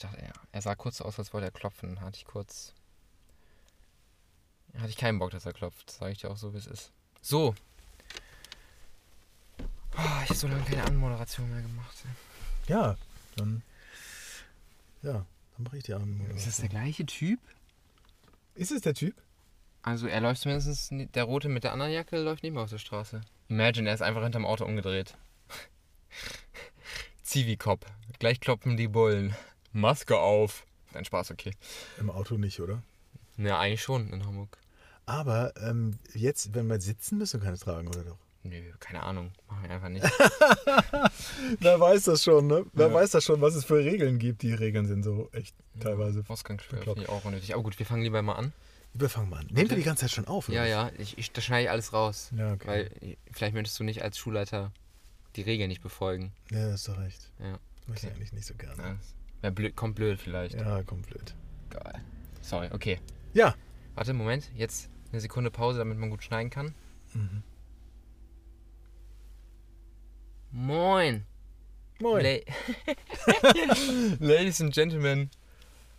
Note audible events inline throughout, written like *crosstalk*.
Ich dachte, ja, er sah kurz so aus, als wollte er klopfen. Hatte ich kurz. Hatte ich keinen Bock, dass er klopft. Sage ich dir auch so, wie es ist. So. Oh, ich habe so lange keine Anmoderation mehr gemacht. Ja, dann. Ja, dann mache ich die Anmoderation. Ist das der gleiche Typ? Ist es der Typ? Also er läuft zumindest, der Rote mit der anderen Jacke läuft nicht mehr auf der Straße. Imagine, er ist einfach hinterm Auto umgedreht. *laughs* Zivi-Cop. Gleich kloppen die Bullen. Maske auf. Dein Spaß, okay. Im Auto nicht, oder? Ja, eigentlich schon in Hamburg. Aber ähm, jetzt, wenn wir sitzen, müssen wir keine tragen, oder doch? Nö, keine Ahnung. Machen wir einfach nicht. *laughs* Wer weiß das schon, ne? Wer Ja. weiß das schon, was es für Regeln gibt. Die Regeln sind so echt teilweise. Ausgangssperre Bekloppt. finde ich auch unnötig. Aber gut, wir fangen lieber mal an. Wir fangen mal an. Nehmen wir die ganze Zeit schon auf, oder? Ja, was? ja, ich, ich, da schneide ich alles raus. Ja, okay. Weil vielleicht möchtest du nicht als Schulleiter die Regeln nicht befolgen. Ja, hast du recht. Ja. Das möchte ich Okay. eigentlich nicht so gerne. ja wär blöd, kommt blöd vielleicht. Ja, kommt blöd. Geil. Sorry, okay. Ja. Warte, Moment. Jetzt eine Sekunde Pause, damit man gut schneiden kann. Mhm. Moin. Moin. La *laughs* Ladies and Gentlemen,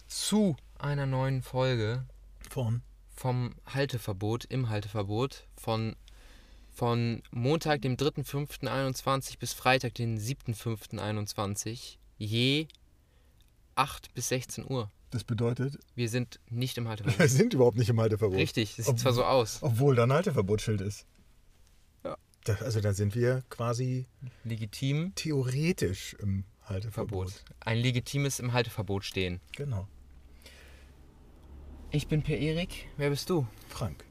zu einer neuen Folge Von. vom Halteverbot, im Halteverbot, von, von Montag, dem 3.5.21 bis Freitag, den 7.5.21, je 8 bis 16 Uhr. Das bedeutet, Wir sind nicht im wir Halteverbot. sind überhaupt nicht im Halteverbot. Richtig, das sieht zwar so aus. Obwohl da ein Halteverbotsschild ist. Ja. Da, also da sind wir quasi Legitim theoretisch im Halteverbot. Verbot. Ein legitimes im Halteverbot stehen. Genau. Ich bin Per Erik. Wer bist du? Frank.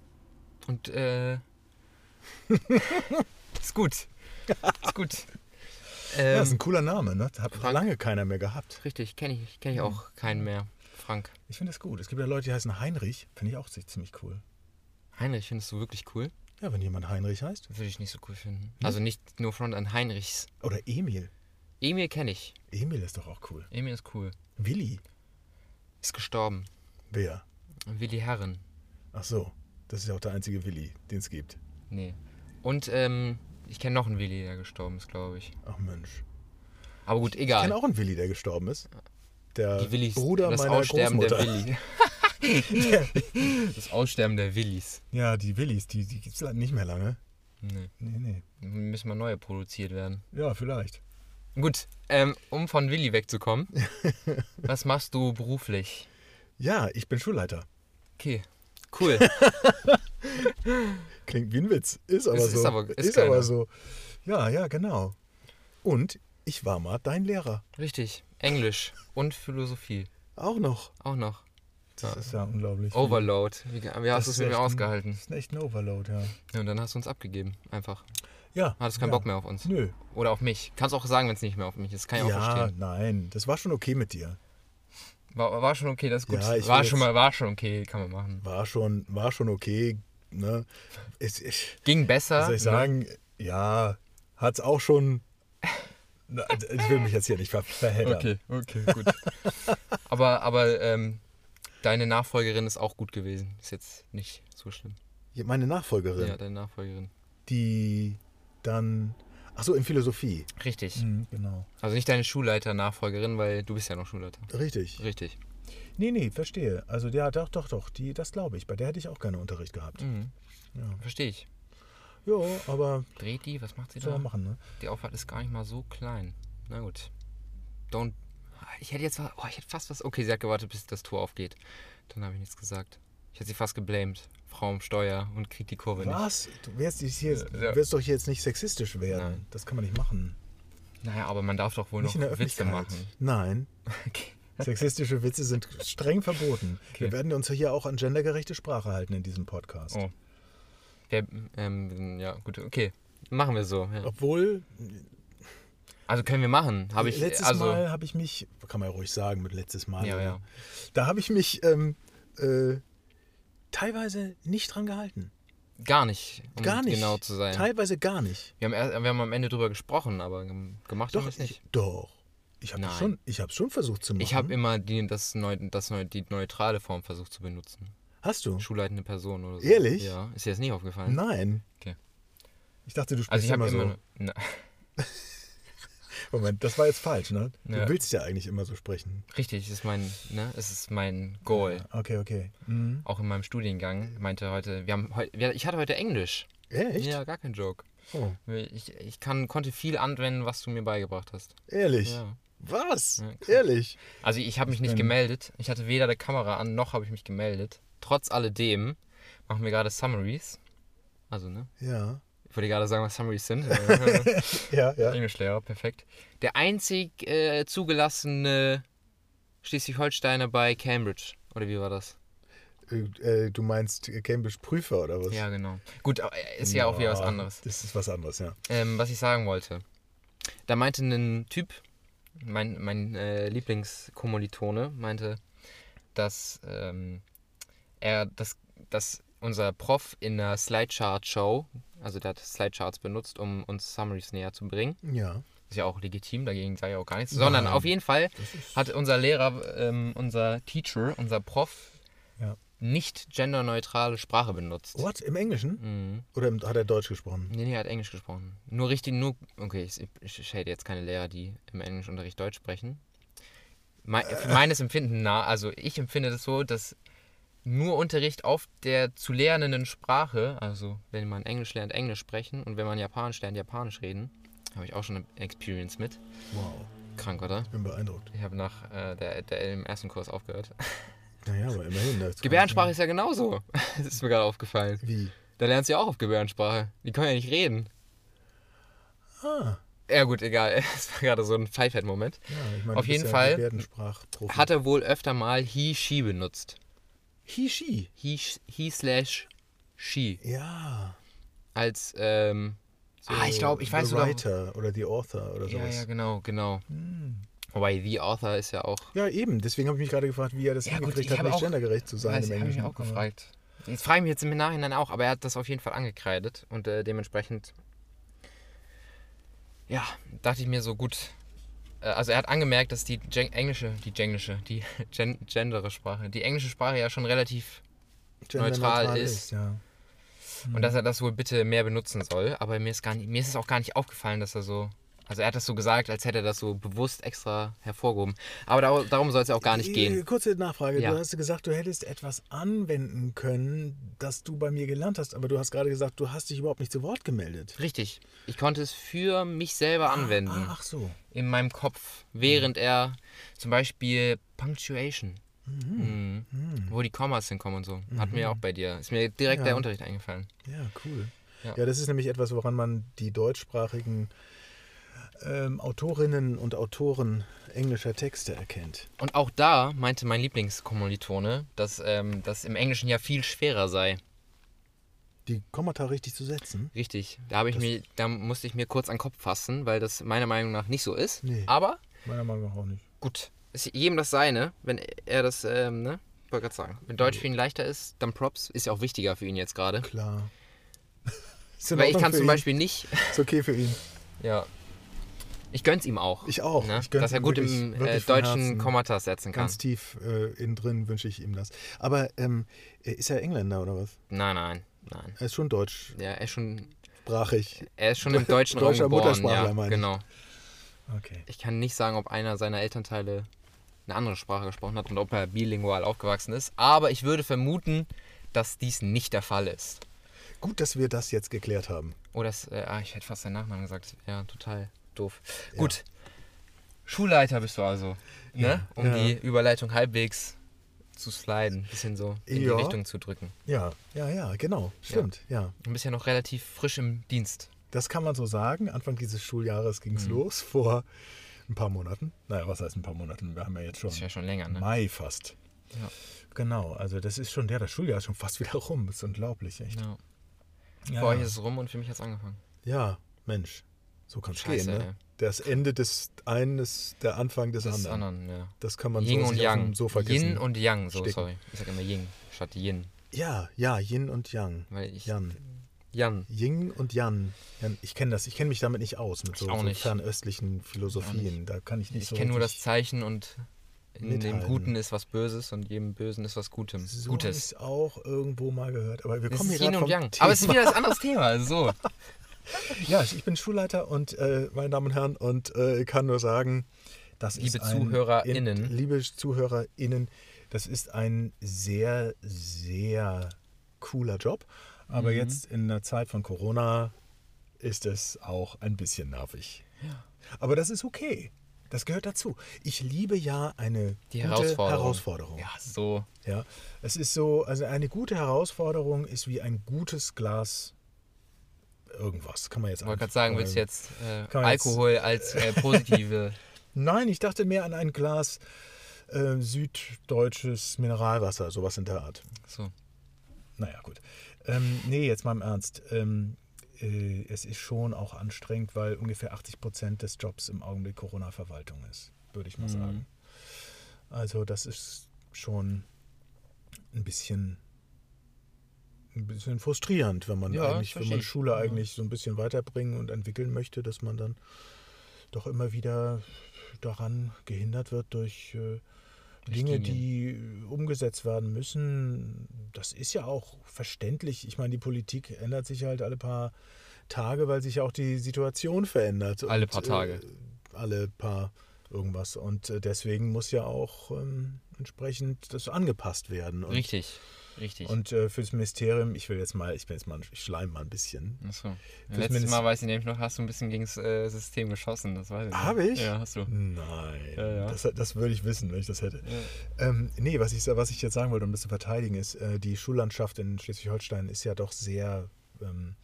Und äh. *laughs* *laughs* ist gut. Ist gut. Ja, Ähm, ist ein cooler Name, ne? Hat Frank. lange keiner mehr gehabt. richtig, kenne ich, kenn ich auch keinen mehr. Frank. Ich finde das gut. Es gibt ja Leute, die heißen Heinrich. Finde ich auch ziemlich cool. Heinrich findest du wirklich cool? Ja, wenn jemand Heinrich heißt. Würde ich nicht so cool finden. Also nicht nur Front an Heinrichs. Oder Emil. Emil kenne ich. Emil ist doch auch cool. Emil ist cool. Willi. Ist gestorben. Wer? Willi Herren. Ach so. Das ist ja auch der einzige Willi, den es gibt. Nee. Und ähm, ich kenne noch einen Willi, der gestorben ist, glaube ich. Ach Mensch. Aber gut, Ich egal. kenne auch einen Willi, der gestorben ist. Der Die Willis, Bruder das meiner Aussterben Großmutter. der Willi. *laughs* das Aussterben der Willis. Ja, die Willis, die, die gibt es leider nicht mehr lange. Nee. Nee, nee. Müssen mal neue produziert werden. Ja, vielleicht. Gut, ähm, um von Willi wegzukommen. *laughs* was machst du beruflich? Ja, ich bin Schulleiter. Okay, cool. *laughs* Klingt wie ein Witz. Ist aber Ist- so. ist aber- ist ist aber so. Ja, ja, genau. Und ich war mal dein Lehrer. Richtig. Englisch und Philosophie. Auch noch. Auch noch. Das Ja. ist ja unglaublich. Overload. Wie, wie hast du es mit mir ausgehalten? Das ist echt ein Overload, ja. Ja, und dann hast du uns abgegeben. Einfach. Ja. Hattest keinen ja. Bock mehr auf uns. Nö. Oder auf mich. Kannst auch sagen, wenn es nicht mehr auf mich ist. Kann ich auch Ja, verstehen. nein. Das war schon okay mit dir. War, war schon okay, das ist gut. Ja, war schon mal, war schon okay, kann man machen. War schon, war schon okay. Ne? Es, ich, Ging besser. soll ich ne? sagen? Ja, hat's auch schon. Na, Ich will mich jetzt hier nicht ver verheddern. Okay, okay, gut. aber aber ähm, deine Nachfolgerin ist auch gut gewesen. Ist jetzt nicht so schlimm. Meine Nachfolgerin, Ja, deine Nachfolgerin. die dann. Ach so, in Philosophie. Richtig. Mhm, genau. Also nicht deine Schulleiter-Nachfolgerin, weil du bist ja noch Schulleiter. Richtig. Richtig. Nee, nee, verstehe. Also, ja, doch, doch, doch. Die, das glaube ich. Bei der hätte ich auch gerne Unterricht gehabt. Mhm. Ja, Verstehe ich. ja aber Dreht die, was macht sie da? machen, ne? Die Auffahrt ist gar nicht mal so klein. Na gut. Don't. Ich hätte jetzt oh, ich hätte fast was. Okay, sie hat gewartet, bis das Tor aufgeht. Dann habe ich nichts gesagt. Ich hätte sie fast geblamed. Frau im Steuer und kriegt die Kurve nicht. Was? Du wirst, hier, du wirst doch hier jetzt nicht sexistisch werden. Nein. Das kann man nicht machen. Naja, aber man darf doch wohl Nicht in der noch Witze machen. Nein. *laughs* Okay. Sexistische Witze sind streng verboten. Wir Okay. werden uns hier auch an gendergerechte Sprache halten in diesem Podcast. Oh. Der, ähm, ja, gut, okay. Machen wir so. Ja. Obwohl, Also können wir machen. Habe ich. letztes also, Mal habe ich mich, kann man ja ruhig sagen mit letztes Mal, Ja, ja. da habe ich mich ähm, äh, teilweise nicht dran gehalten. Gar nicht. Um Gar nicht. Genau zu sein. Teilweise gar nicht. Wir haben, erst, wir haben am Ende drüber gesprochen, aber gem- gemacht haben Doch, wir es nicht. ich, doch. Ich habe schon, ich habe schon versucht zu machen. Ich habe immer die, das neu, das neu, die neutrale Form versucht zu benutzen. Hast du? Schulleitende Person oder so. Ehrlich? Ja. Ist dir das nicht aufgefallen? Nein. Okay. Ich dachte, du sprichst Also ich habe immer immer. so. Na, *laughs* Moment, das war jetzt falsch, ne? Du Ja. willst ja eigentlich immer so sprechen. Richtig, das ist mein, ne, es ist mein Goal. Okay, okay. Mhm. Auch in meinem Studiengang meinte heute, wir haben heute, ich hatte heute Englisch. Echt? Ja, gar kein Joke. Oh, Ich, ich kann, konnte viel anwenden, was du mir beigebracht hast. ehrlich? Ja. Was? Ja, ehrlich? Also ich habe mich nicht gemeldet. Ich hatte weder die Kamera an, noch habe ich mich gemeldet. Trotz alledem machen wir gerade Summaries. Also, ne? Ja. Ich wollte gerade sagen, was Summaries sind. *laughs* Ja, ja. Englischlehrer, perfekt. Der einzig äh, zugelassene Schleswig-Holsteiner bei Cambridge. Oder wie war das? Äh, äh, du meinst Cambridge Prüfer oder was? Ja, genau. Gut, aber ist ja auch wieder was Ja, anderes. Das ist was anderes, ja. Ähm, was ich sagen wollte. Da meinte ein Typ, mein, mein äh, Lieblingskommilitone, meinte, dass ähm, er, dass, dass unser Prof in der Slidechart-Show, also der hat Slidecharts benutzt, um uns Summaries näher zu bringen. Ja. Ist ja auch legitim, dagegen sage ich auch gar nichts. Sondern Nein. auf jeden Fall Das hat unser Lehrer, ähm, unser Teacher, unser Prof, Ja. Nicht genderneutrale Sprache benutzt. What? Im Englischen? Mhm. Oder hat er Deutsch gesprochen? Nee, nee, er hat Englisch gesprochen. Nur richtig, nur. Okay, ich, ich shade jetzt keine Lehrer, die im Englischunterricht Deutsch sprechen. Me für *laughs* meines Empfinden nach, also ich empfinde das so, dass nur Unterricht auf der zu lernenden Sprache, also wenn man Englisch lernt, Englisch sprechen und wenn man Japanisch lernt, Japanisch reden, habe ich auch schon eine Experience mit. Wow. Krank, oder? Ich bin beeindruckt. Ich habe nach äh, der, der im ersten Kurs aufgehört. *laughs* Naja, aber immerhin. Gebärdensprache ist ja genauso. *laughs* Das ist mir gerade aufgefallen. Wie? Da lernst du ja auch auf Gebärdensprache. Die können ja nicht reden. Ah. Ja gut, egal. *laughs* Es war gerade so ein Pfeifert-Moment. Ja, ich meine, Auf jeden ja Fall. Hat er wohl öfter mal he, she benutzt. He, she. He, he slash she. Ja. Als, ähm, ah, ich glaube, ich weiß the sogar... Writer oder the Author oder Ja, sowas. ja, genau, genau. Hm. Wobei the author ist ja auch... Ja, eben. Deswegen habe ich mich gerade gefragt, wie er das Ja, hingekriegt hat, nicht auch- gendergerecht zu sein im habe ich auch gefragt. Jetzt frage ich mich jetzt im Nachhinein auch, aber er hat das auf jeden Fall angekreidet und äh, dementsprechend... Ja, dachte ich mir so gut... äh, Also er hat angemerkt, dass die Gen englische, die englische, die *laughs* gen gendere Sprache, die englische Sprache ja schon relativ Genderneutral neutral ist. ja. Und dass er das wohl bitte mehr benutzen soll. Aber mir ist, gar nicht, mir ist es auch gar nicht aufgefallen, dass er so. Also er hat das so gesagt, als hätte er das so bewusst extra hervorgehoben. Aber dar darum soll es ja auch gar nicht gehen. Kurze Nachfrage. Ja. Du hast gesagt, du hättest etwas anwenden können, das du bei mir gelernt hast, aber du hast gerade gesagt, du hast dich überhaupt nicht zu Wort gemeldet. Richtig. Ich konnte es für mich selber anwenden. Ah, ach so. In meinem Kopf. Während er zum Beispiel Punctuation. Mhm. Wo die Kommas hinkommen und so. Hatten wir ja auch bei dir. Ist mir direkt Ja. der Unterricht eingefallen. Ja, cool. Ja. Ja. das ist nämlich etwas, woran man die deutschsprachigen ähm, Autorinnen und Autoren englischer Texte erkennt. Und auch da meinte mein Lieblingskommilitone, dass ähm, das im Englischen ja viel schwerer sei. Die Kommata richtig zu setzen. Richtig. Da, habe ich Das- mir, da musste ich mir kurz an den Kopf fassen, weil das meiner Meinung nach nicht so ist. Nee. Aber Meiner Meinung nach auch nicht. gut, ist jedem das seine, wenn er das, ähm, ne? Wollte gerade sagen. Wenn Deutsch für ihn leichter ist, dann Props. Ist ja auch wichtiger für ihn jetzt gerade. Klar. *laughs* Weil ich kann zum ihn. Beispiel nicht. Ist okay für ihn. Ja. Ich gönn's ihm auch. Ich auch. Ne? Ich Dass er gut wirklich- im äh, wirklich von deutschen. Kommata setzen kann. Ganz tief äh, innen drin wünsche ich ihm das. Aber ähm, ist er Engländer oder was? Nein, nein, nein. Er ist schon deutschsprachig. Ja, er ist schon, er ist schon im deutschen Raum Deutscher geboren. Muttersprachler, Ja, meine ich. genau. Okay. Ich kann nicht sagen, ob einer seiner Elternteile eine andere Sprache gesprochen hat und ob er bilingual aufgewachsen ist. Aber ich würde vermuten, dass dies nicht der Fall ist. Gut, dass wir das jetzt geklärt haben. Oder es, äh, ah, ich hätte fast seinen Nachnamen gesagt. Ja, total doof. Gut. Schulleiter bist du also. Ne? Ja, Um ja. die Überleitung halbwegs zu sliden. Ein bisschen so in Ja. die Richtung zu drücken. Ja, ja, ja, genau. Stimmt, ja. Du bist ja noch relativ frisch im Dienst. Das kann man so sagen. Anfang dieses Schuljahres ging es Mhm. los, vor ein paar Monaten. Naja, was heißt ein paar Monaten? Wir haben ja jetzt schon Das ist ja schon länger, ne? Mai fast. Ja. Genau, also das ist schon, ja, das Schuljahr ist schon fast *laughs* wieder rum. Das ist unglaublich, echt. ja. Ja, Für euch ist es rum und für mich hat es angefangen. ja Mensch, so kann es gehen. ey. Ne? Das Ende des einen ist der Anfang des Das anderen. anderen, ja. Das kann man Yin so und dem Yang. Yin vergessen. und Yang, so, stecken. sorry. Ich sag immer Yin statt Yin. Ja, ja, Yin und Yang. Weil ich. Jan. Jan. Yin und Yan. Jan ich kenne das, ich kenne mich damit nicht aus, mit Ich so, so nicht. fernöstlichen Philosophien. Da kann ich nicht Ich so. kenne nur das Zeichen und in dem mithalten. Guten ist was Böses und jedem Bösen ist was Gutem. So habe Gutes. ich auch irgendwo mal gehört. Aber wir Das kommen ist hier Yin und Yang. Thema. Aber es ist wieder ein anderes Thema. So. *laughs* Ja, ich bin Schulleiter und äh, meine Damen und Herren und äh, kann nur sagen, das Liebe ist ein, ZuhörerInnen. In, liebe ZuhörerInnen, das ist ein sehr, sehr cooler Job. Aber Mhm. jetzt in der Zeit von Corona ist es auch ein bisschen nervig. Aber das ist okay. Das gehört dazu. Ich liebe ja eine Die gute Herausforderung. Herausforderung. Ja, so. Ja, es ist so, also eine gute Herausforderung ist wie ein gutes Glas irgendwas. Kann man jetzt Ich wollte gerade sagen, willst du jetzt äh, man jetzt- Alkohol als äh, *laughs* positive. Nein, ich dachte mehr an ein Glas äh, süddeutsches Mineralwasser, sowas in der Art. so. Naja, gut. Ähm, nee, jetzt mal im Ernst. Ähm, äh, es ist schon auch anstrengend, weil ungefähr 80 Prozent des Jobs im Augenblick Corona-Verwaltung ist, würde ich mal Mhm. sagen. Also das ist schon ein bisschen, ein bisschen frustrierend, wenn man Ja, eigentlich, wenn man. Schule eigentlich so ein bisschen weiterbringen und entwickeln möchte, dass man dann doch immer wieder daran gehindert wird durch äh, Dinge, die umgesetzt werden müssen. Das ist ja auch verständlich. Ich meine, die Politik ändert sich halt alle paar Tage, weil sich auch die Situation verändert. Alle Und, paar Tage. Äh, alle paar irgendwas. Und äh, deswegen muss ja auch ähm, entsprechend das angepasst werden. Und, Richtig. Richtig. Und äh, fürs Ministerium, ich will jetzt mal, ich bin jetzt mal, ich schleim mal ein bisschen. Achso. Letztes Mindest- Mal weiß ich nämlich noch, hast du ein bisschen gegen das äh, System geschossen. Das weiß ich. noch. Habe ich? Ja, hast du. Nein, Ja, ja. Das, das würde ich wissen, wenn ich das hätte. Ähm, nee, was ich, was ich jetzt sagen wollte, um das zu verteidigen, ist, äh, die Schullandschaft in Schleswig-Holstein ist ja doch sehr ähm,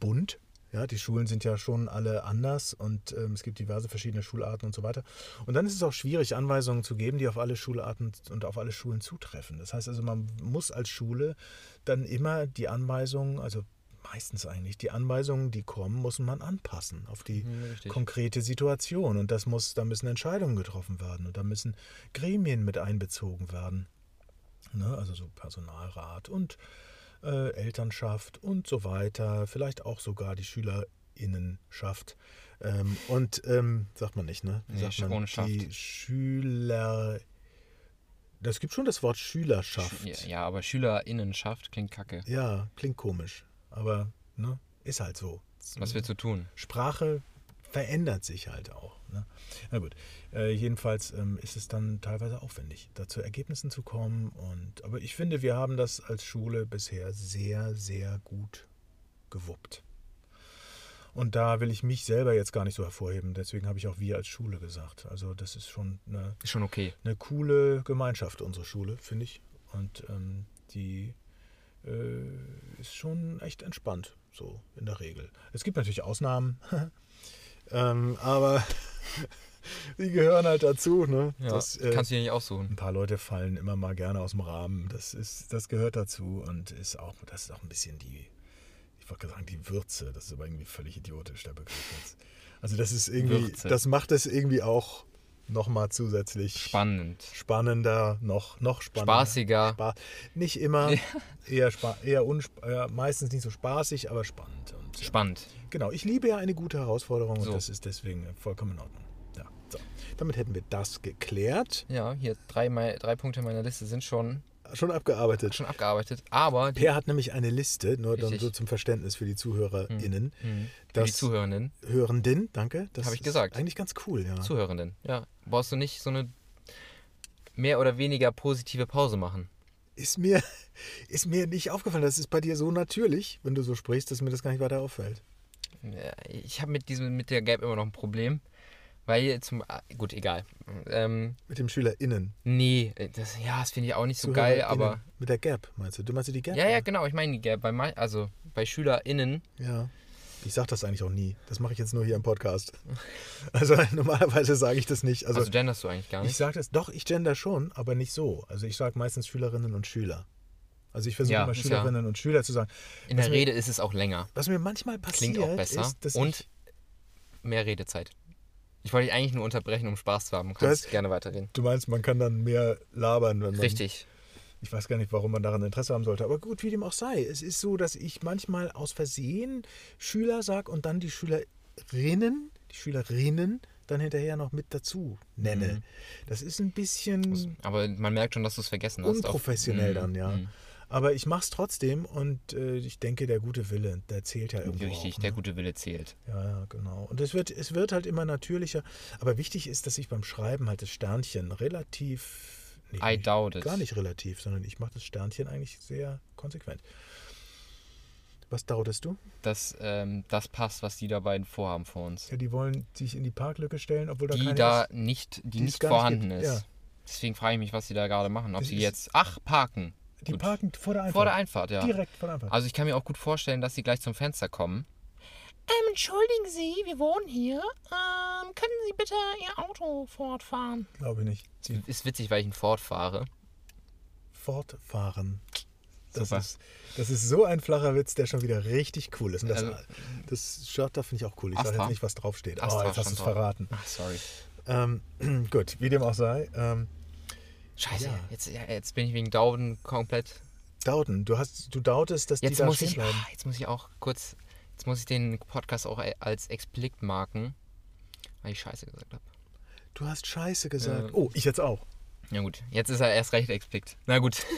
bunt. Ja, die Schulen sind ja schon alle anders und ähm, es gibt diverse verschiedene Schularten und so weiter. Und dann ist es auch schwierig, Anweisungen zu geben, die auf alle Schularten und auf alle Schulen zutreffen. Das heißt also, man muss als Schule dann immer die Anweisungen, also meistens eigentlich, die Anweisungen, die kommen, muss man anpassen auf die Mhm, richtig. konkrete Situation. Und das muss, da müssen Entscheidungen getroffen werden und da müssen Gremien mit einbezogen werden. Ne? Also so Personalrat und äh, Elternschaft und so weiter. Vielleicht auch sogar die SchülerInnenschaft. Ähm, und ähm, sagt man nicht, ne? Wie Nee, sagt man? Die Schüler. Das gibt schon das Wort Schülerschaft. Ja, ja, aber SchülerInnenschaft klingt kacke. Ja, klingt komisch. Aber ne, ist halt so. Was willst du tun? Sprache verändert sich halt auch. Ne? Na gut, äh, jedenfalls ähm, ist es dann teilweise aufwendig, da zu Ergebnissen zu kommen. Und, aber ich finde, wir haben das als Schule bisher sehr, sehr gut gewuppt. Und da will ich mich selber jetzt gar nicht so hervorheben. Deswegen habe ich auch wir als Schule gesagt. Also das ist schon eine, Ist schon okay. eine coole Gemeinschaft, unsere Schule, finde ich. Und ähm, die äh, ist schon echt entspannt, so in der Regel. Es gibt natürlich Ausnahmen, *laughs* ähm, aber *laughs* die gehören halt dazu. Ne? Ja, das, äh, kannst du dir nicht aussuchen. ein paar Leute fallen immer mal gerne aus dem Rahmen. Das, ist, das gehört dazu und ist auch, das ist auch ein bisschen die, ich wollte gerade sagen, die Würze. Das ist aber irgendwie völlig idiotisch, der Begriff jetzt. Also das ist irgendwie, Würze. das macht es irgendwie auch nochmal zusätzlich Spannend. spannender, noch, noch spannender. Spaßiger. Spa nicht immer, eher, spa eher eher meistens nicht so spaßig, aber spannend. Spannend. Genau, ich liebe ja eine gute Herausforderung So. und das ist deswegen vollkommen in Ordnung. Ja, so. Damit hätten wir das geklärt. Ja, hier drei, drei Punkte meiner Liste sind schon, Schon abgearbeitet. schon abgearbeitet. Aber Per hat nämlich eine Liste, nur dann Richtig. so zum Verständnis für die ZuhörerInnen. Hm, für die Zuhörenden. Hörenden, danke. Das Hab ich ist gesagt. Eigentlich ganz cool, ja. Zuhörenden. Ja. Brauchst du nicht so eine mehr oder weniger positive Pause machen. Ist mir, *laughs* ist mir nicht aufgefallen. Das ist bei dir so natürlich, wenn du so sprichst, dass mir das gar nicht weiter auffällt. Ja, Ich habe mit diesem, mit der Gap immer noch ein Problem. Weil zum. ah, Gut, egal. Ähm, Mit dem SchülerInnen. nee, das, ja, das finde ich auch nicht so geil, aber. Mit der Gap, meinst du? Du meinst du die Gap? Ja, ja, genau, ich meine die Gap. Bei, also bei SchülerInnen. Ja. Ich sage das eigentlich auch nie. Das mache ich jetzt nur hier im Podcast. Also *laughs* normalerweise sage ich das nicht. Also, Also, genderst du eigentlich gar ich nicht. sage das, doch, ich gender schon, aber nicht so. Also ich sage meistens Schülerinnen und Schüler. Also ich versuche Ja, immer Schülerinnen und Schüler zu sagen. In der mir- Rede ist es auch länger. Was mir manchmal passiert, Klingt auch besser. ist, Und ich, mehr Redezeit. Ich wollte dich eigentlich nur unterbrechen, um Spaß zu haben. Du kannst heißt- gerne weiterreden. du meinst, man kann dann mehr labern, wenn man... Richtig. Ich weiß gar nicht, warum man daran Interesse haben sollte. Aber gut, wie dem auch sei. Es ist so, dass ich manchmal aus Versehen Schüler sage und dann die Schülerinnen, die Schülerinnen dann hinterher noch mit dazu nenne. Mhm. Das ist ein bisschen Aber man merkt schon, dass du es vergessen hast. unprofessionell Mhm, dann, ja. mhm. Aber ich mache es trotzdem und äh, ich denke, der gute Wille, der zählt ja irgendwo. Richtig, auch, der ne? gute Wille zählt. Ja, ja, genau. Und es wird, es wird halt immer natürlicher. Aber wichtig ist, dass ich beim Schreiben halt das Sternchen relativ. Nee, I nicht- doubt it. Gar nicht relativ, sondern ich mache das Sternchen eigentlich sehr konsequent. Was daudest du? Dass ähm, das passt, was die da beiden vorhaben vor uns. Ja, die wollen sich in die Parklücke stellen, obwohl da die keine da ist. nicht, die, Die nicht nicht vorhanden gibt, ist. ja. Deswegen frage ich mich, was sie da gerade machen. Ob Es sie jetzt. Ach, parken. Die Gut. parken vor der Einfahrt. Vor der Einfahrt, ja. Direkt vor der Einfahrt. Also ich kann mir auch gut vorstellen, dass sie gleich zum Fenster kommen. Ähm, entschuldigen Sie, wir wohnen hier. Ähm, können Sie bitte Ihr Auto fortfahren? Glaube ich nicht. Die Ist witzig, weil ich ein Ford fahre. fortfahren. Das Super. ist, das ist so ein flacher Witz, der schon wieder richtig cool ist. Und das, Also- das Shirt da finde ich auch cool. Ich sage Astra? jetzt nicht, was draufsteht. Astra oh, jetzt hast du stand es drauf. verraten. Ach, sorry. Ähm, *clears throat* gut, wie dem auch sei. Ähm, Scheiße, Ja. jetzt, ja, jetzt bin ich wegen Dauden komplett. Dauten, du, hast, du dautest, dass die Jetzt da muss, stehen ich, bleiben. ah, jetzt muss ich auch kurz. Jetzt muss ich den Podcast auch als explikt marken, weil ich Scheiße gesagt habe. Du hast Scheiße gesagt. Ja. Oh, ich jetzt auch. Ja gut, jetzt ist er erst recht explikt. Na gut. *laughs*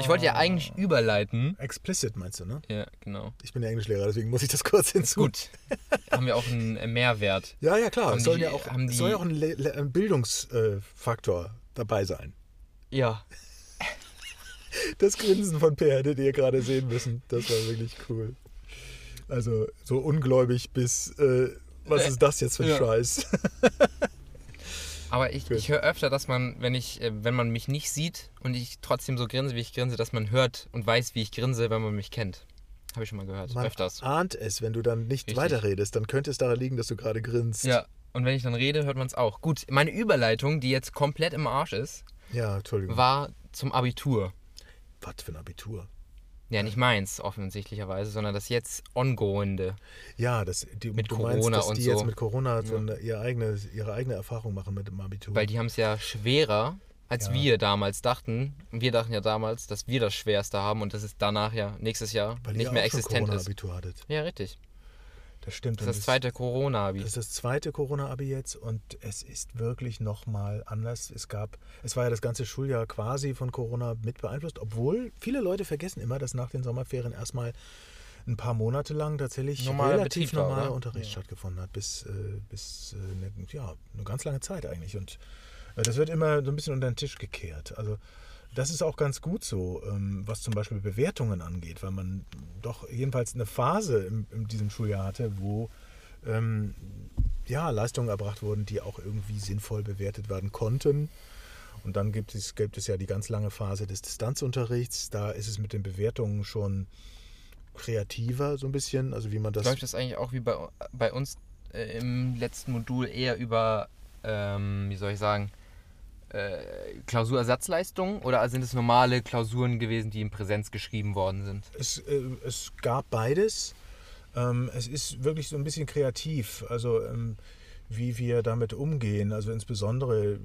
Ich wollte ja eigentlich überleiten. Explicit meinst du, ne? Ja, genau. Ich bin ja Englischlehrer, deswegen muss ich das kurz hinzu. Gut. *laughs* Haben wir auch einen äh, Mehrwert. Ja, ja, klar. Haben Es soll die- ja auch, es soll ja die- auch ein, Le Le Bildungsfaktor dabei sein. Ja. *laughs* Das Grinsen von Per hättet ihr gerade sehen müssen. Das war wirklich cool. Also so ungläubig bis, äh, was Äh, ist das jetzt für ein ja. Scheiß? Aber ich, ich höre öfter, dass man, wenn ich, äh, wenn man mich nicht sieht und ich trotzdem so grinse, wie ich grinse, dass man hört und weiß, wie ich grinse, wenn man mich kennt. Habe ich schon mal gehört. Man Öfters. ahnt es, wenn du dann nicht Richtig. weiterredest, dann könnte es daran liegen, dass du gerade grinst. Ja. Und wenn ich dann rede, hört man es auch. Gut, meine Überleitung, die jetzt komplett im Arsch ist, Ja, war zum Abitur. Was für ein Abitur. Ja, nicht meins offensichtlicherweise, sondern das jetzt ongoende. Ja, das, die, Mit du meinst, Corona dass und die so. jetzt mit Corona so eine, ihre, eigene, ihre eigene Erfahrung machen mit dem Abitur. Weil die haben es ja schwerer, als Ja. wir damals dachten. Und wir dachten ja damals, dass wir das Schwerste haben und dass es danach ja nächstes Jahr Weil nicht ihr mehr existent ist. Corona-Abitur hattet. Ja, richtig. Das stimmt. Das ist das zweite Corona-Abi. Das ist das zweite Corona-Abi jetzt und es ist wirklich nochmal anders. Es gab, es war ja das ganze Schuljahr quasi von Corona mit beeinflusst, obwohl viele Leute vergessen immer, dass nach den Sommerferien erstmal ein paar Monate lang tatsächlich Normaler relativ Betrieb normaler oder? Unterricht Ja. stattgefunden hat, bis, äh, bis äh, eine, ja, eine ganz lange Zeit eigentlich. Und äh, das wird immer so ein bisschen unter den Tisch gekehrt. Also das ist auch ganz gut so, ähm, was zum Beispiel Bewertungen angeht, weil man doch jedenfalls eine Phase in, in diesem Schuljahr hatte, wo ähm, ja, Leistungen erbracht wurden, die auch irgendwie sinnvoll bewertet werden konnten. Und dann gibt es, gibt es ja die ganz lange Phase des Distanzunterrichts. Da ist es mit den Bewertungen schon kreativer, so ein bisschen. Also wie man das. Läuft das eigentlich auch wie bei, bei uns äh, im letzten Modul eher über, ähm, wie soll ich sagen, äh, Klausurersatzleistungen oder sind es normale Klausuren gewesen, die in Präsenz geschrieben worden sind? Es, äh, es gab beides. Ähm, es ist wirklich so ein bisschen kreativ, also ähm, wie wir damit umgehen. Also insbesondere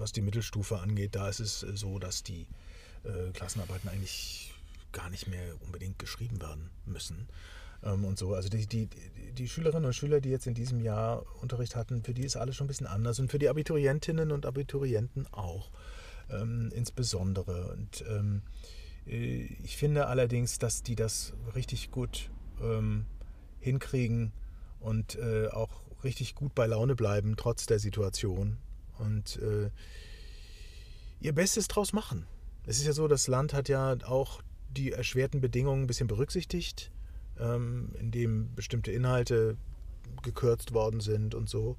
was die Mittelstufe angeht, da ist es äh, so, dass die äh, Klassenarbeiten eigentlich gar nicht mehr unbedingt geschrieben werden müssen. Ähm, und so. Also die, die, die Schülerinnen und Schüler, die jetzt in diesem Jahr Unterricht hatten, für die ist alles schon ein bisschen anders und für die Abiturientinnen und Abiturienten auch. Ähm, insbesondere. Und ähm, äh, ich finde allerdings, dass die das richtig gut ähm, hinkriegen und äh, auch richtig gut bei Laune bleiben, trotz der Situation. Und äh, ihr Bestes draus machen. Es ist ja so, das Land hat ja auch die erschwerten Bedingungen ein bisschen berücksichtigt, ähm, indem bestimmte Inhalte gekürzt worden sind und so.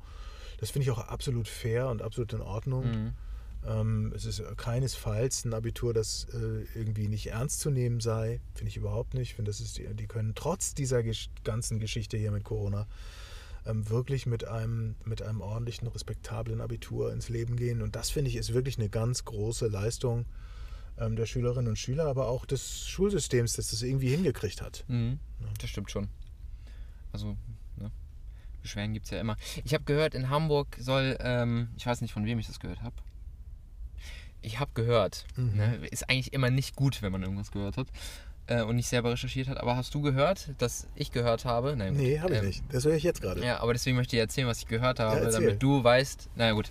Das finde ich auch absolut fair und absolut in Ordnung. Mhm. Ähm, es ist keinesfalls ein Abitur, das äh, irgendwie nicht ernst zu nehmen sei. Finde ich überhaupt nicht. Ich finde, das ist, die, die können trotz dieser gesch ganzen Geschichte hier mit Corona ähm, wirklich mit einem, mit einem ordentlichen, respektablen Abitur ins Leben gehen. Und das finde ich ist wirklich eine ganz große Leistung ähm, der Schülerinnen und Schüler, aber auch des Schulsystems, dass das irgendwie hingekriegt hat. Mhm. Das stimmt schon. Also, ne? Beschwerden gibt es ja immer. Ich habe gehört, in Hamburg soll, ähm, ich weiß nicht, von wem ich das gehört habe. Ich habe gehört. Mhm. Ne? Ist eigentlich immer nicht gut, wenn man irgendwas gehört hat äh, und nicht selber recherchiert hat. Aber hast du gehört, dass ich gehört habe? Nein. Nee, habe ich Ähm, nicht. Das höre ich jetzt gerade. Ja, aber deswegen möchte ich dir erzählen, was ich gehört habe, erzähl. damit du weißt, naja gut,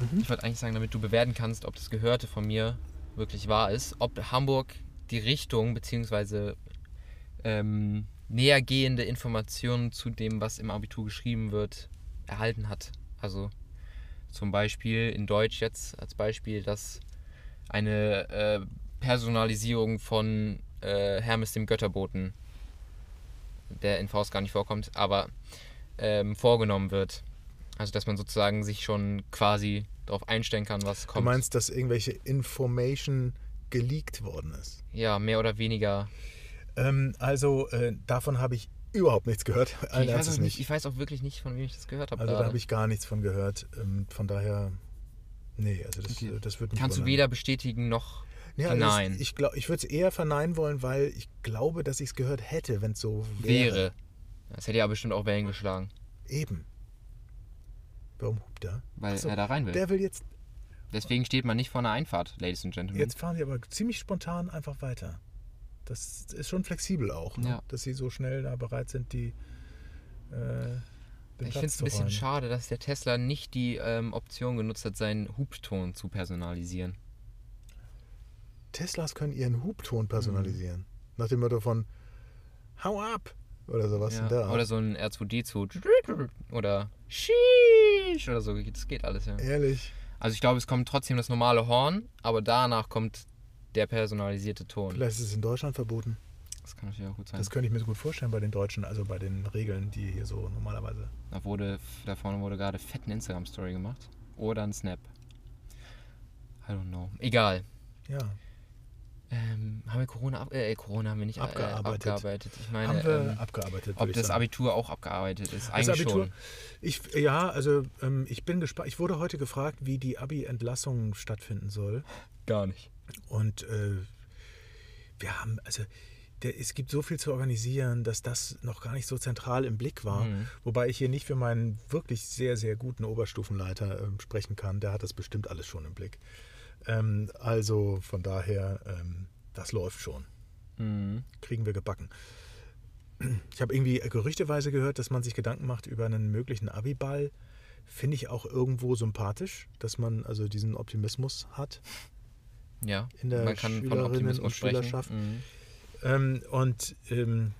Mhm. ich wollte eigentlich sagen, damit du bewerten kannst, ob das Gehörte von mir wirklich wahr ist, ob Hamburg die Richtung beziehungsweise ähm, nähergehende Informationen zu dem, was im Abitur geschrieben wird, erhalten hat. Also zum Beispiel in Deutsch jetzt als Beispiel, dass eine äh, Personalisierung von äh, Hermes dem Götterboten, der in Faust gar nicht vorkommt, aber ähm, vorgenommen wird. Also dass man sozusagen sich schon quasi darauf einstellen kann, was kommt. Du meinst, dass irgendwelche Information geleakt worden ist? Ja, mehr oder weniger. Ähm, also äh, davon habe ich überhaupt nichts gehört. *laughs* Allen Ich weiß, auch nicht, ich weiß auch wirklich nicht, von wem ich das gehört habe. Also da habe ich gar nichts von gehört. Ähm, von daher, nee, also das, Okay. das wird mich Kannst du weder bestätigen noch Ja, verneinen. Ich, ich, glaub, ich würde es eher verneinen wollen, weil ich glaube, dass ich es gehört hätte, wenn es so wäre. wäre. Das hätte ja bestimmt auch Wellen geschlagen, Eben. Warum hupt er? weil Ach so, er da rein will. Der will jetzt. Deswegen steht man nicht vor einer Einfahrt, Ladies and Gentlemen. Jetzt fahren sie aber ziemlich spontan einfach weiter. Das ist schon flexibel auch, ne? Ja. dass sie so schnell da bereit sind, die. Äh, ich finde es zu ein bisschen schade, dass der Tesla nicht die ähm, Option genutzt hat, seinen Hubton zu personalisieren. Teslas können ihren Hubton personalisieren. Mhm. Nach dem Motto von Hau ab! Oder sowas Ja. Art. Oder so ein R2D2 *laughs* oder Sheesh oder so. Das geht alles, ja. Ehrlich. Also ich glaube, es kommt trotzdem das normale Horn, aber danach kommt der personalisierte Ton. Vielleicht ist es in Deutschland verboten. Das kann natürlich auch gut sein. Das könnte ich mir so gut vorstellen bei den Deutschen, also bei den Regeln, die hier so normalerweise. Da, wurde, da vorne wurde gerade fett eine Instagram-Story gemacht. Oder ein Snap. I don't know. Egal. Ja. Ähm, haben wir Corona, ab, äh, Corona haben wir nicht äh, Abgearbeitet. abgearbeitet. Ich meine, Haben wir ähm, abgearbeitet. ob das sagen. Abitur auch abgearbeitet ist. Das Eigentlich Abitur? schon. Ich, ja, also ähm, ich bin gespannt. Ich wurde heute gefragt, wie die Abi-Entlassung stattfinden soll. Gar nicht. Und äh, wir haben, also der, es gibt so viel zu organisieren, dass das noch gar nicht so zentral im Blick war. Mhm. Wobei ich hier nicht für meinen wirklich sehr, sehr guten Oberstufenleiter ähm, sprechen kann. Der hat das bestimmt alles schon im Blick. Ähm, also von daher, ähm, das läuft schon. Mhm. Kriegen wir gebacken. Ich habe irgendwie gerüchteweise gehört, dass man sich Gedanken macht über einen möglichen Abiball. Finde ich auch irgendwo sympathisch, dass man also diesen Optimismus hat. Ja, In der man kann von Schülerinnen Optimismus und sprechen. Schülerschaft. Mhm. Ähm, und ähm,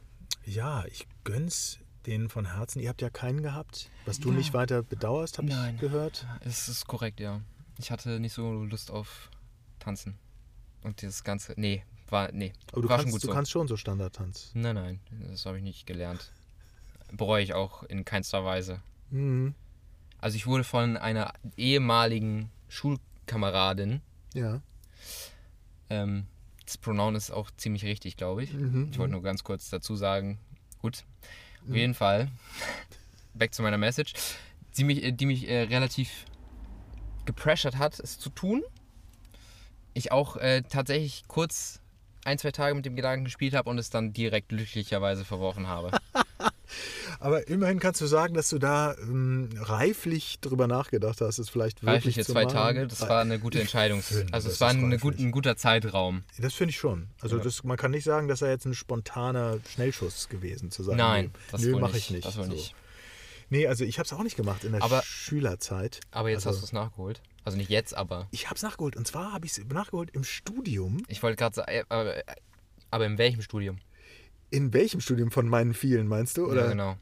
ja, ich gönn's denen von Herzen. Ihr habt ja keinen gehabt, was du Ja. nicht weiter bedauerst, habe ich gehört. Es ist korrekt, ja. Ich hatte nicht so Lust auf Tanzen. Und dieses ganze. Nee, war. Nee. Aber du, war kannst, schon gut du so. kannst schon so Standardtanz. Nein, nein, das habe ich nicht gelernt. Bereue ich auch in keinster Weise. Mhm. Also ich wurde von einer ehemaligen Schulkameradin, Ja. ähm, das Pronoun ist auch ziemlich richtig, glaube ich. Mhm. Ich wollte nur ganz kurz dazu sagen, gut, auf Mhm. jeden Fall, *laughs* back zu meiner Message, die mich, äh, die mich äh, relativ gepressured hat, es zu tun. Ich auch äh, tatsächlich kurz ein, zwei Tage mit dem Gedanken gespielt habe und es dann direkt glücklicherweise verworfen habe. *laughs* Aber immerhin kannst du sagen, dass du da ähm, reiflich drüber nachgedacht hast, es vielleicht wirklich Reifliche zu zwei machen. Tage, das war eine gute Entscheidung. finde, Also es war eine gut, ein guter Zeitraum. Das finde ich schon. Also Ja. das, man kann nicht sagen, dass er jetzt ein spontaner Schnellschuss gewesen zu sein. Nein, das mache ich nicht. Das so. nicht. Nee, also ich habe es auch nicht gemacht in der Aber- Schülerzeit. Aber jetzt also, hast du es nachgeholt. Also nicht jetzt, aber Ich habe es nachgeholt. Und zwar habe ich es nachgeholt im Studium. ich wollte gerade sagen, äh, aber, aber in welchem Studium? In welchem Studium von meinen vielen meinst du? Oder Ja, genau.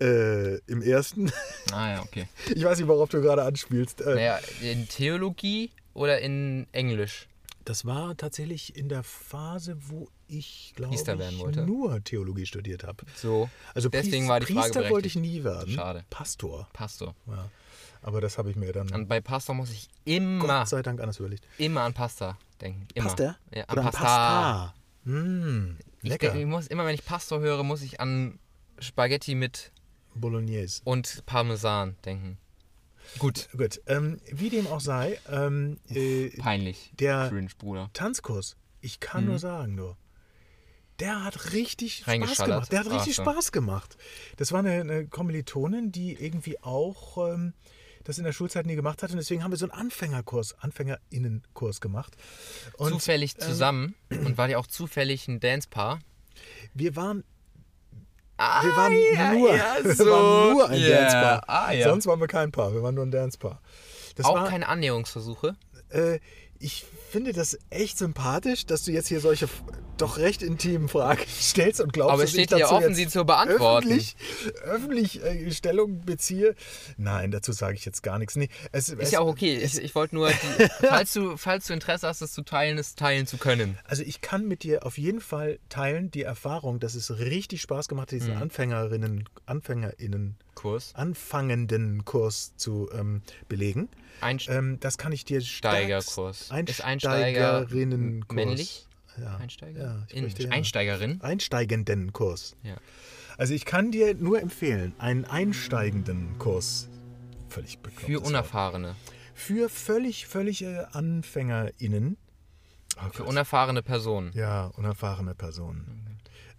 äh, im ersten? Ah ja, okay. *laughs* Ich weiß nicht, worauf du gerade anspielst. Äh, Naja, in Theologie oder in Englisch? Das war tatsächlich in der Phase, wo ich, glaube Priester werden ich, wollte. nur Theologie studiert habe. So, Also Deswegen Priest- war die Frage Priester wollte ich berechtigt. nie werden. Schade. Pastor. Pastor. Ja. Aber das habe ich mir dann Und bei Pastor muss ich immer, Gott sei Dank anders überlegt. immer an Pasta denken. Immer. Pasta? Ja, an Oder an Pasta. Pasta? Mmh, Ich, lecker. denk, ich muss immer, wenn ich Pastor höre, muss ich an Spaghetti mit Bolognese. und Parmesan denken. Gut. Gut, ähm, wie dem auch sei, ähm, äh, Peinlich. der Cringe, Bruder. Tanzkurs, ich kann nur sagen, nur, der hat richtig Spaß gemacht. Der hat richtig Ach so. Spaß gemacht. Das war eine, eine Kommilitonin, die irgendwie auch ähm, das in der Schulzeit nie gemacht hat. Und deswegen haben wir so einen Anfängerkurs, Anfängerinnenkurs gemacht. Und zufällig zusammen und war die auch zufällig ein Dancepaar? wir waren Ah, Wir waren ja, nur, ja, *laughs* wir so. waren nur ein Ja, Dancepaar. Ah, ja. Sonst waren wir kein Paar, wir waren nur ein Dancepaar. Das auch war, keine Annäherungsversuche. äh, ich finde das echt sympathisch, dass du jetzt hier solche doch recht intimen Fragen *laughs* stellst und glaubst, Aber dass es ich dazu offen, jetzt sie zu beantworten. Öffentlich, öffentlich äh, Stellung beziehe. Nein, dazu sage ich jetzt gar nichts. Nee, es, Ist es, ja auch okay. Ich, ich wollte nur, die, *laughs* falls, du, falls du Interesse hast, das zu teilen, es teilen zu können. Also ich kann mit dir auf jeden Fall teilen die Erfahrung, dass es richtig Spaß gemacht hat, diesen Mhm. Anfängerinnen, AnfängerInnen, Kurs. anfangenden Kurs zu ähm, belegen. Einsteigerkurs. Ähm, das kann ich dir stark- Ist Einsteiger Einsteigerinnenkurs. männlich? Ja. Einsteiger? Ja, ich In, möchte, ja. Einsteigerin? Einsteigenden Kurs. Ja. Also ich kann dir nur empfehlen, einen einsteigenden Kurs. Völlig bekloppt. Für Unerfahrene. Für völlig, völlig AnfängerInnen. Oh Für Gott. unerfahrene Personen. Ja, unerfahrene Personen.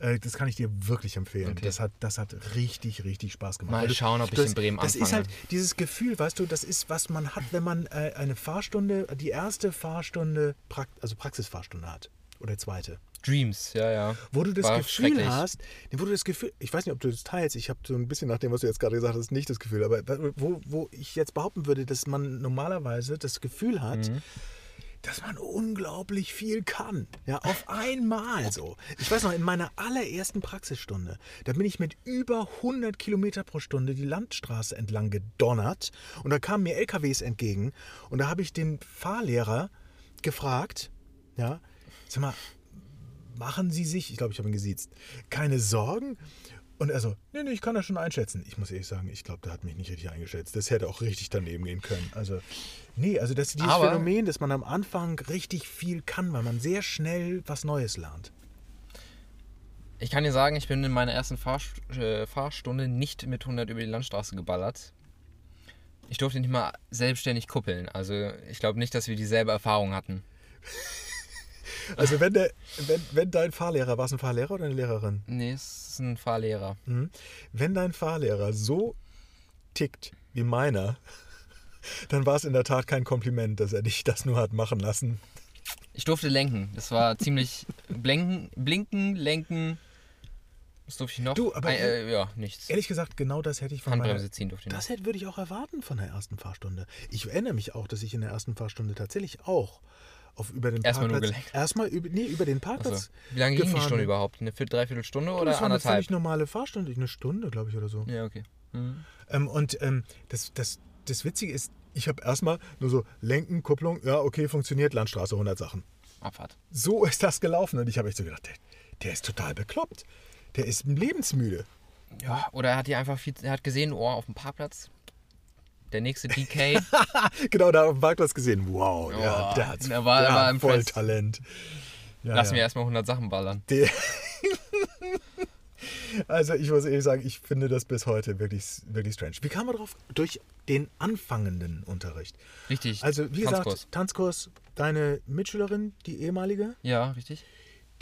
Äh, das kann ich dir wirklich empfehlen. Okay. Das, hat, das hat richtig, richtig Spaß gemacht. Mal du- schauen, ob ich das, in Bremen Das ist anfange. halt dieses Gefühl, weißt du, das ist, was man hat, wenn man äh, eine Fahrstunde, die erste Fahrstunde, also Praxisfahrstunde hat. Oder zweite. Dreams, ja, ja. Wo du das War Gefühl hast, wo du das Gefühl, ich weiß nicht, ob du das teilst, ich habe so ein bisschen nach dem, was du jetzt gerade gesagt hast, nicht das Gefühl, aber wo, wo ich jetzt behaupten würde, dass man normalerweise das Gefühl hat, Mhm. Dass man unglaublich viel kann. Ja, auf einmal so. Ich weiß noch, in meiner allerersten Praxisstunde, da bin ich mit über 100 Kilometer pro Stunde die Landstraße entlang gedonnert und da kamen mir LKWs entgegen und da habe ich den Fahrlehrer gefragt, ja, sag mal, machen Sie sich, ich glaube, ich habe ihn gesiezt, keine Sorgen? Und er so, nee, nee, ich kann das schon einschätzen. Ich muss ehrlich sagen, ich glaube, der hat mich nicht richtig eingeschätzt. Das hätte auch richtig daneben gehen können. Also, nee, also das ist dieses Aber- Phänomen, dass man am Anfang richtig viel kann, weil man sehr schnell was Neues lernt. Ich kann dir sagen, ich bin in meiner ersten Fahrst äh, Fahrstunde nicht mit 100 über die Landstraße geballert. Ich durfte nicht mal selbstständig kuppeln. Also ich glaube nicht, dass wir dieselbe Erfahrung hatten. *laughs* Also wenn, der, wenn, wenn dein Fahrlehrer, war es ein Fahrlehrer oder eine Lehrerin? Nee, es ist ein Fahrlehrer. Mhm. Wenn dein Fahrlehrer so tickt wie meiner, *laughs* dann war es in der Tat kein Kompliment, dass er dich das nur hat machen lassen. Ich durfte lenken. Das war ziemlich *laughs* blinken, blinken, lenken. Was durfte ich noch? Du, aber- Ein, äh, ja, nichts. Ehrlich gesagt, genau das hätte ich von meiner, Handbremse ziehen durfte ich. Das hätte, würde ich auch erwarten von der ersten Fahrstunde. Ich erinnere mich auch, dass ich in der ersten Fahrstunde tatsächlich auch auf über den Erstmal nur Parkplatz. gelenkt. Erstmal über, nee, über den Parkplatz. Achso. Wie lange ging die gefahren Stunde überhaupt? Eine Viert, Dreiviertelstunde Du, oder das war eine anderthalb? normale Fahrstunde, eine Stunde, glaube ich, oder so. Ja, okay. Mhm. Ähm, und ähm, das, das, das Witzige ist, ich habe erstmal nur so Lenken, Kupplung, ja, okay, funktioniert, Landstraße, 100 Sachen. Abfahrt. So ist das gelaufen und ich habe echt so gedacht, der, der ist total bekloppt. Der ist lebensmüde. Ja, oder er hat hier einfach viel, er hat gesehen, oh, auf dem Parkplatz. Der nächste DK. *laughs* genau, da dem Parkplatz gesehen. Wow, der, Oh, der, hat's, er war- der er war hat voll impressed. Talent. Ja, Lassen wir ja. erstmal 100 Sachen ballern. *laughs* Der also ich muss ehrlich sagen, ich finde das bis heute wirklich, wirklich strange. Wie kam man drauf? Durch den anfangenden Unterricht. Richtig. Also wie Tanzkurs. gesagt, Tanzkurs, deine Mitschülerin, die ehemalige, Ja, richtig.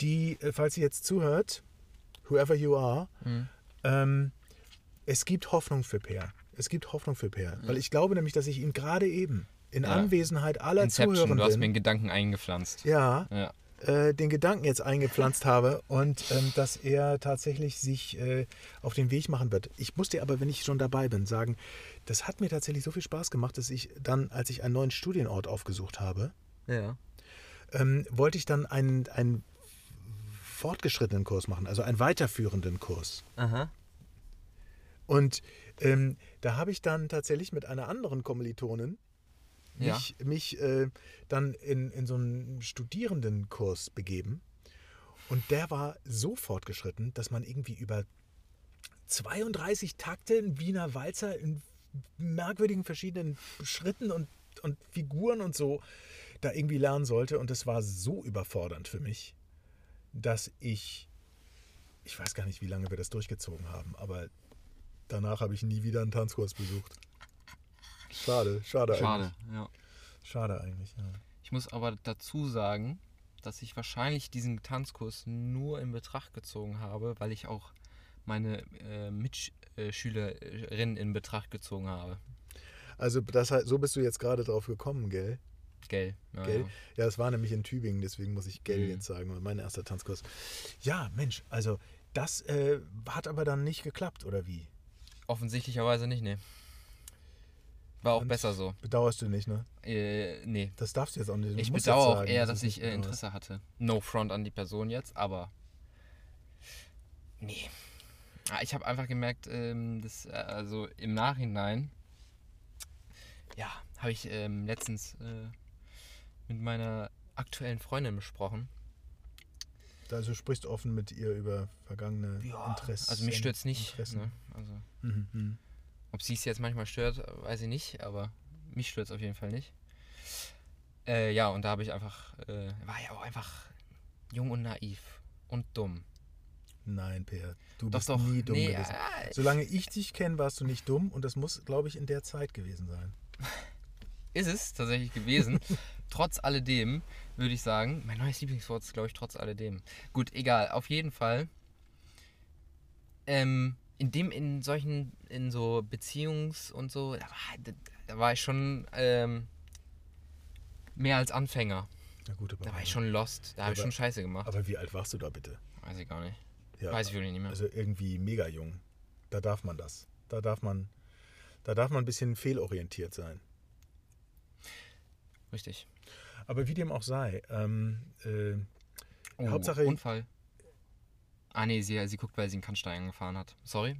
die, äh, falls sie jetzt zuhört, whoever you are, Mhm. ähm, es gibt Hoffnung für Per. Es gibt Hoffnung für Per. Weil ich glaube nämlich, dass ich ihn gerade eben in Ja. Anwesenheit aller Inception, du hast mir einen Zuhörenden Gedanken eingepflanzt. ja, Ja. äh, den Gedanken jetzt eingepflanzt habe und ähm, dass er tatsächlich sich äh, auf den Weg machen wird. Ich muss dir aber, wenn ich schon dabei bin, sagen, das hat mir tatsächlich so viel Spaß gemacht, dass ich dann, als ich einen neuen Studienort aufgesucht habe, Ja. ähm, wollte ich dann einen, einen fortgeschrittenen Kurs machen, also einen weiterführenden Kurs. Aha. Und ähm, da habe ich dann tatsächlich mit einer anderen Kommilitonin Ja. mich, mich äh, dann in, in so einen Studierendenkurs begeben. Und der war so fortgeschritten, dass man irgendwie über 32 Takte in Wiener Walzer in merkwürdigen verschiedenen Schritten und, und Figuren und so da irgendwie lernen sollte. Und das war so überfordernd für mich, dass ich, ich weiß gar nicht, wie lange wir das durchgezogen haben, aber danach habe ich nie wieder einen Tanzkurs besucht. Schade, schade, Schade, eigentlich. ja. Schade eigentlich, ja. Ich muss aber dazu sagen, dass ich wahrscheinlich diesen Tanzkurs nur in Betracht gezogen habe, weil ich auch meine äh, Mitschülerin in Betracht gezogen habe. Also das, heißt, so bist du jetzt gerade drauf gekommen, gell? Gell. Ja, Gell? Ja. Ja, das war nämlich in Tübingen, deswegen muss ich Gell Mhm. jetzt sagen, mein erster Tanzkurs. Ja, Mensch, also das äh, hat aber dann nicht geklappt, oder wie? Offensichtlicherweise nicht, ne. War auch Und besser so. Bedauerst du nicht, ne? Äh, nee. Das darfst du jetzt auch nicht. Du Ich bedauere auch sagen, eher, dass ich äh. Interesse hatte. No front an die Person jetzt, aber. Nee. Ah, Ich habe einfach gemerkt, ähm, dass, äh, also im Nachhinein, ja, habe ich ähm, letztens äh, mit meiner aktuellen Freundin besprochen. Also sprichst offen mit ihr über vergangene Interessen. also mich stört es nicht. Ne? Also, Mhm, ob sie es jetzt manchmal stört, weiß ich nicht, aber mich stört es auf jeden Fall nicht. Äh, ja, und da habe ich einfach, äh, war ja auch einfach jung und naiv und dumm. Nein, Peer, du Doch, bist doch. nie dumm Nee, gewesen. äh, Solange ich dich kenne, warst du nicht dumm und das muss, glaube ich, in der Zeit gewesen sein. *laughs* Ist es tatsächlich gewesen. *laughs* trotz alledem würde ich sagen, mein neues Lieblingswort ist, glaube ich, trotz alledem. Gut, egal, auf jeden Fall. Ähm, in dem, in solchen, in so Beziehungs- und so, da war, da, war ich schon ähm, mehr als Anfänger. Na gut, aber, Da war ich schon lost. Da habe ich schon Scheiße gemacht. aber wie alt warst du da bitte? Weiß ich gar nicht. Ja, Weiß ich wirklich nicht mehr. Also irgendwie mega jung. Da darf man das. Da darf man, da darf man ein bisschen fehlorientiert sein. Richtig. Aber wie dem auch sei, ähm, äh, Oh, Hauptsache- Unfall. Ah, nee, sie, sie guckt, weil sie einen Kannstein gefahren hat. Sorry.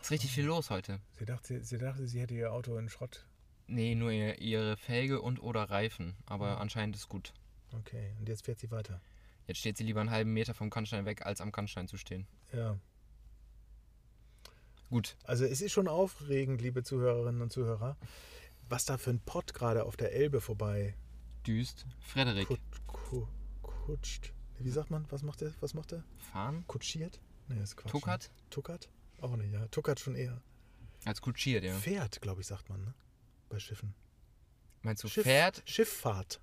Ist richtig viel los heute. sie, dachte, sie dachte, sie hätte ihr Auto in Schrott. Nee, nur ihr- ihre Felge und oder Reifen. Aber anscheinend ist gut. Okay, und jetzt fährt sie weiter. Jetzt steht sie lieber einen halben Meter vom Kannstein weg, als am Kannstein zu stehen. Ja. Gut. Also es ist schon aufregend, liebe Zuhörerinnen und Zuhörer, was da für ein Pott gerade auf der Elbe vorbei Düst. Frederik. kut, ku, kutscht. Wie sagt man? Was macht er? Was macht er? Fahren? Kutschiert? Nee, das ist Quatsch. Tuckert? Ne? Tuckert? Auch nicht, ja. Tuckert schon eher. Als kutschiert, ja. Pferd, glaube ich, sagt man, ne? Bei Schiffen. Meinst du Schiff, Pferd? Schifffahrt.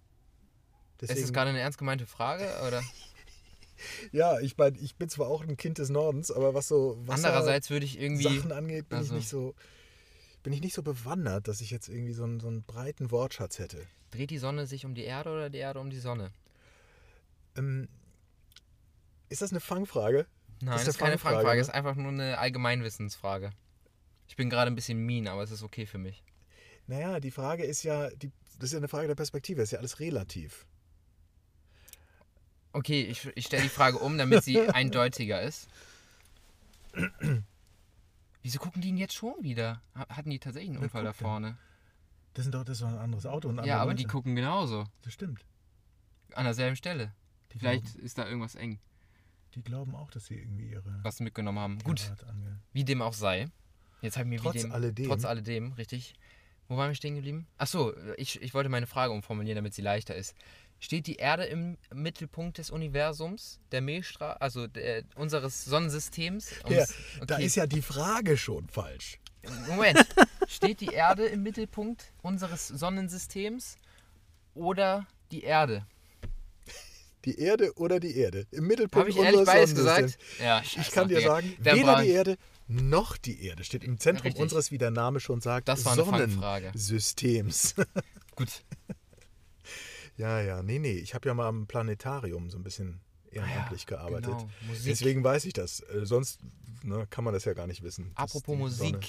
Ist das gerade eine ernst gemeinte Frage? Oder? *laughs* ja, ich meine, ich bin zwar auch ein Kind des Nordens, aber was so Wasser Andererseits würde ich irgendwie. Sachen angeht, bin also- ich nicht so bin ich nicht so bewandert, dass ich jetzt irgendwie so einen, so einen breiten Wortschatz hätte. Dreht die Sonne sich um die Erde oder die Erde um die Sonne? Ähm, ist das eine Fangfrage? Nein, Ist das ist eine keine Fangfrage, Fangfrage, ne? ist einfach nur eine Allgemeinwissensfrage. Ich bin gerade ein bisschen mean, aber es ist okay für mich. Naja, die Frage ist ja, die, das ist ja eine Frage der Perspektive, das ist ja alles relativ. Okay, ich, ich stelle die Frage um, damit sie *laughs* eindeutiger ist. Wieso gucken die ihn jetzt schon wieder? Ha- Hatten die tatsächlich einen Wer Unfall da guckt denn? vorne? Das, sind doch, das ist doch ein anderes Auto. Und Ja, aber die Leute. gucken genauso. Das stimmt. An derselben Stelle. Die Vielleicht Glauben, ist da irgendwas eng, die glauben auch, dass sie irgendwie ihre was mitgenommen haben. Gut, wie dem auch sei. Jetzt habe ich mir Trotz wie dem, alledem. Trotz alledem, richtig. Wo waren wir stehen geblieben? Achso, ich, ich wollte meine Frage umformulieren, damit sie leichter ist. Steht die Erde im Mittelpunkt des Universums, der Milchstraße, also der, unseres Sonnensystems? Ja, Um's- Da ist ja die Frage schon falsch. Moment. *laughs* Steht die Erde im Mittelpunkt unseres Sonnensystems oder die Erde? Die Erde oder die Erde? Im Mittelpunkt Habe ich ehrlich unseres beides Sonnensystems. gesagt? Ja, Ich scheiße, kann dir Digga. sagen, Dann weder brauch die ich- Erde noch die Erde steht im Zentrum Richtig. unseres, wie der Name schon sagt. Sonnensystems. *laughs* *laughs* Gut. ja, ja, nee, nee. Ich habe ja mal am Planetarium so ein bisschen ehrenamtlich gearbeitet. Genau. Deswegen weiß ich das. Äh, sonst ne, kann man das ja gar nicht wissen. Apropos Musik. Sonne-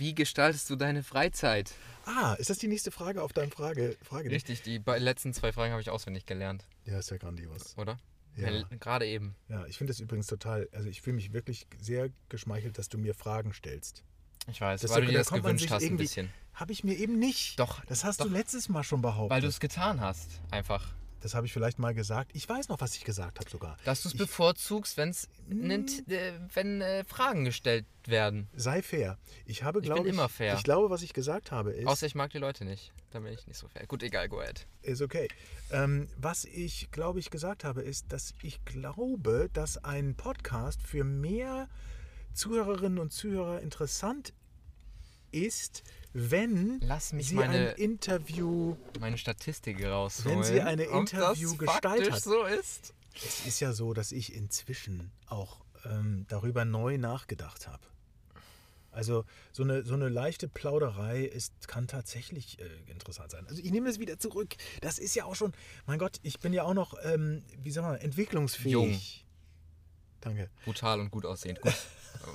Wie gestaltest du deine Freizeit? Ah, ist das die nächste Frage auf deinem Frage? Frage Richtig, die letzten zwei Fragen habe ich auswendig gelernt, Ja, ist ja grandios. oder? Ja. Ja, Gerade eben. Ja, ich finde das übrigens total, also ich fühle mich wirklich sehr geschmeichelt, dass du mir Fragen stellst. Ich weiß, Das- weil du dir das gewünscht hast ein bisschen. Habe ich mir eben nicht. Doch, Das hast doch. du letztes Mal schon behauptet. Weil du es getan hast, einfach. Das habe ich vielleicht mal gesagt. Ich weiß noch, was ich gesagt habe sogar. Dass du es Ich- bevorzugst, wenn's nennt, äh, wenn äh, Fragen gestellt werden. Sei fair. Ich habe, Ich glaube bin immer fair. Ich glaube, was ich gesagt habe, ist, Außer ich mag die Leute nicht. Dann bin ich nicht so fair. Gut, egal, go ahead. ist okay. Ähm, was ich, glaube ich, gesagt habe, ist, dass ich glaube, dass ein Podcast für mehr Zuhörerinnen und Zuhörer interessant ist, wenn Lass mich sie meine- ein Interview Meine Statistik rausholen. Wenn sie eine Interview gestaltet so ist. Es ist ja so, dass ich inzwischen auch ähm, darüber neu nachgedacht habe. Also so eine, so eine leichte Plauderei ist, kann tatsächlich äh, interessant sein. Also ich nehme das wieder zurück. Das ist ja auch schon, mein Gott, ich bin ja auch noch, ähm, wie sagen wir, entwicklungsfähig. Jung. Danke. Brutal und gut aussehend. Gut. *laughs*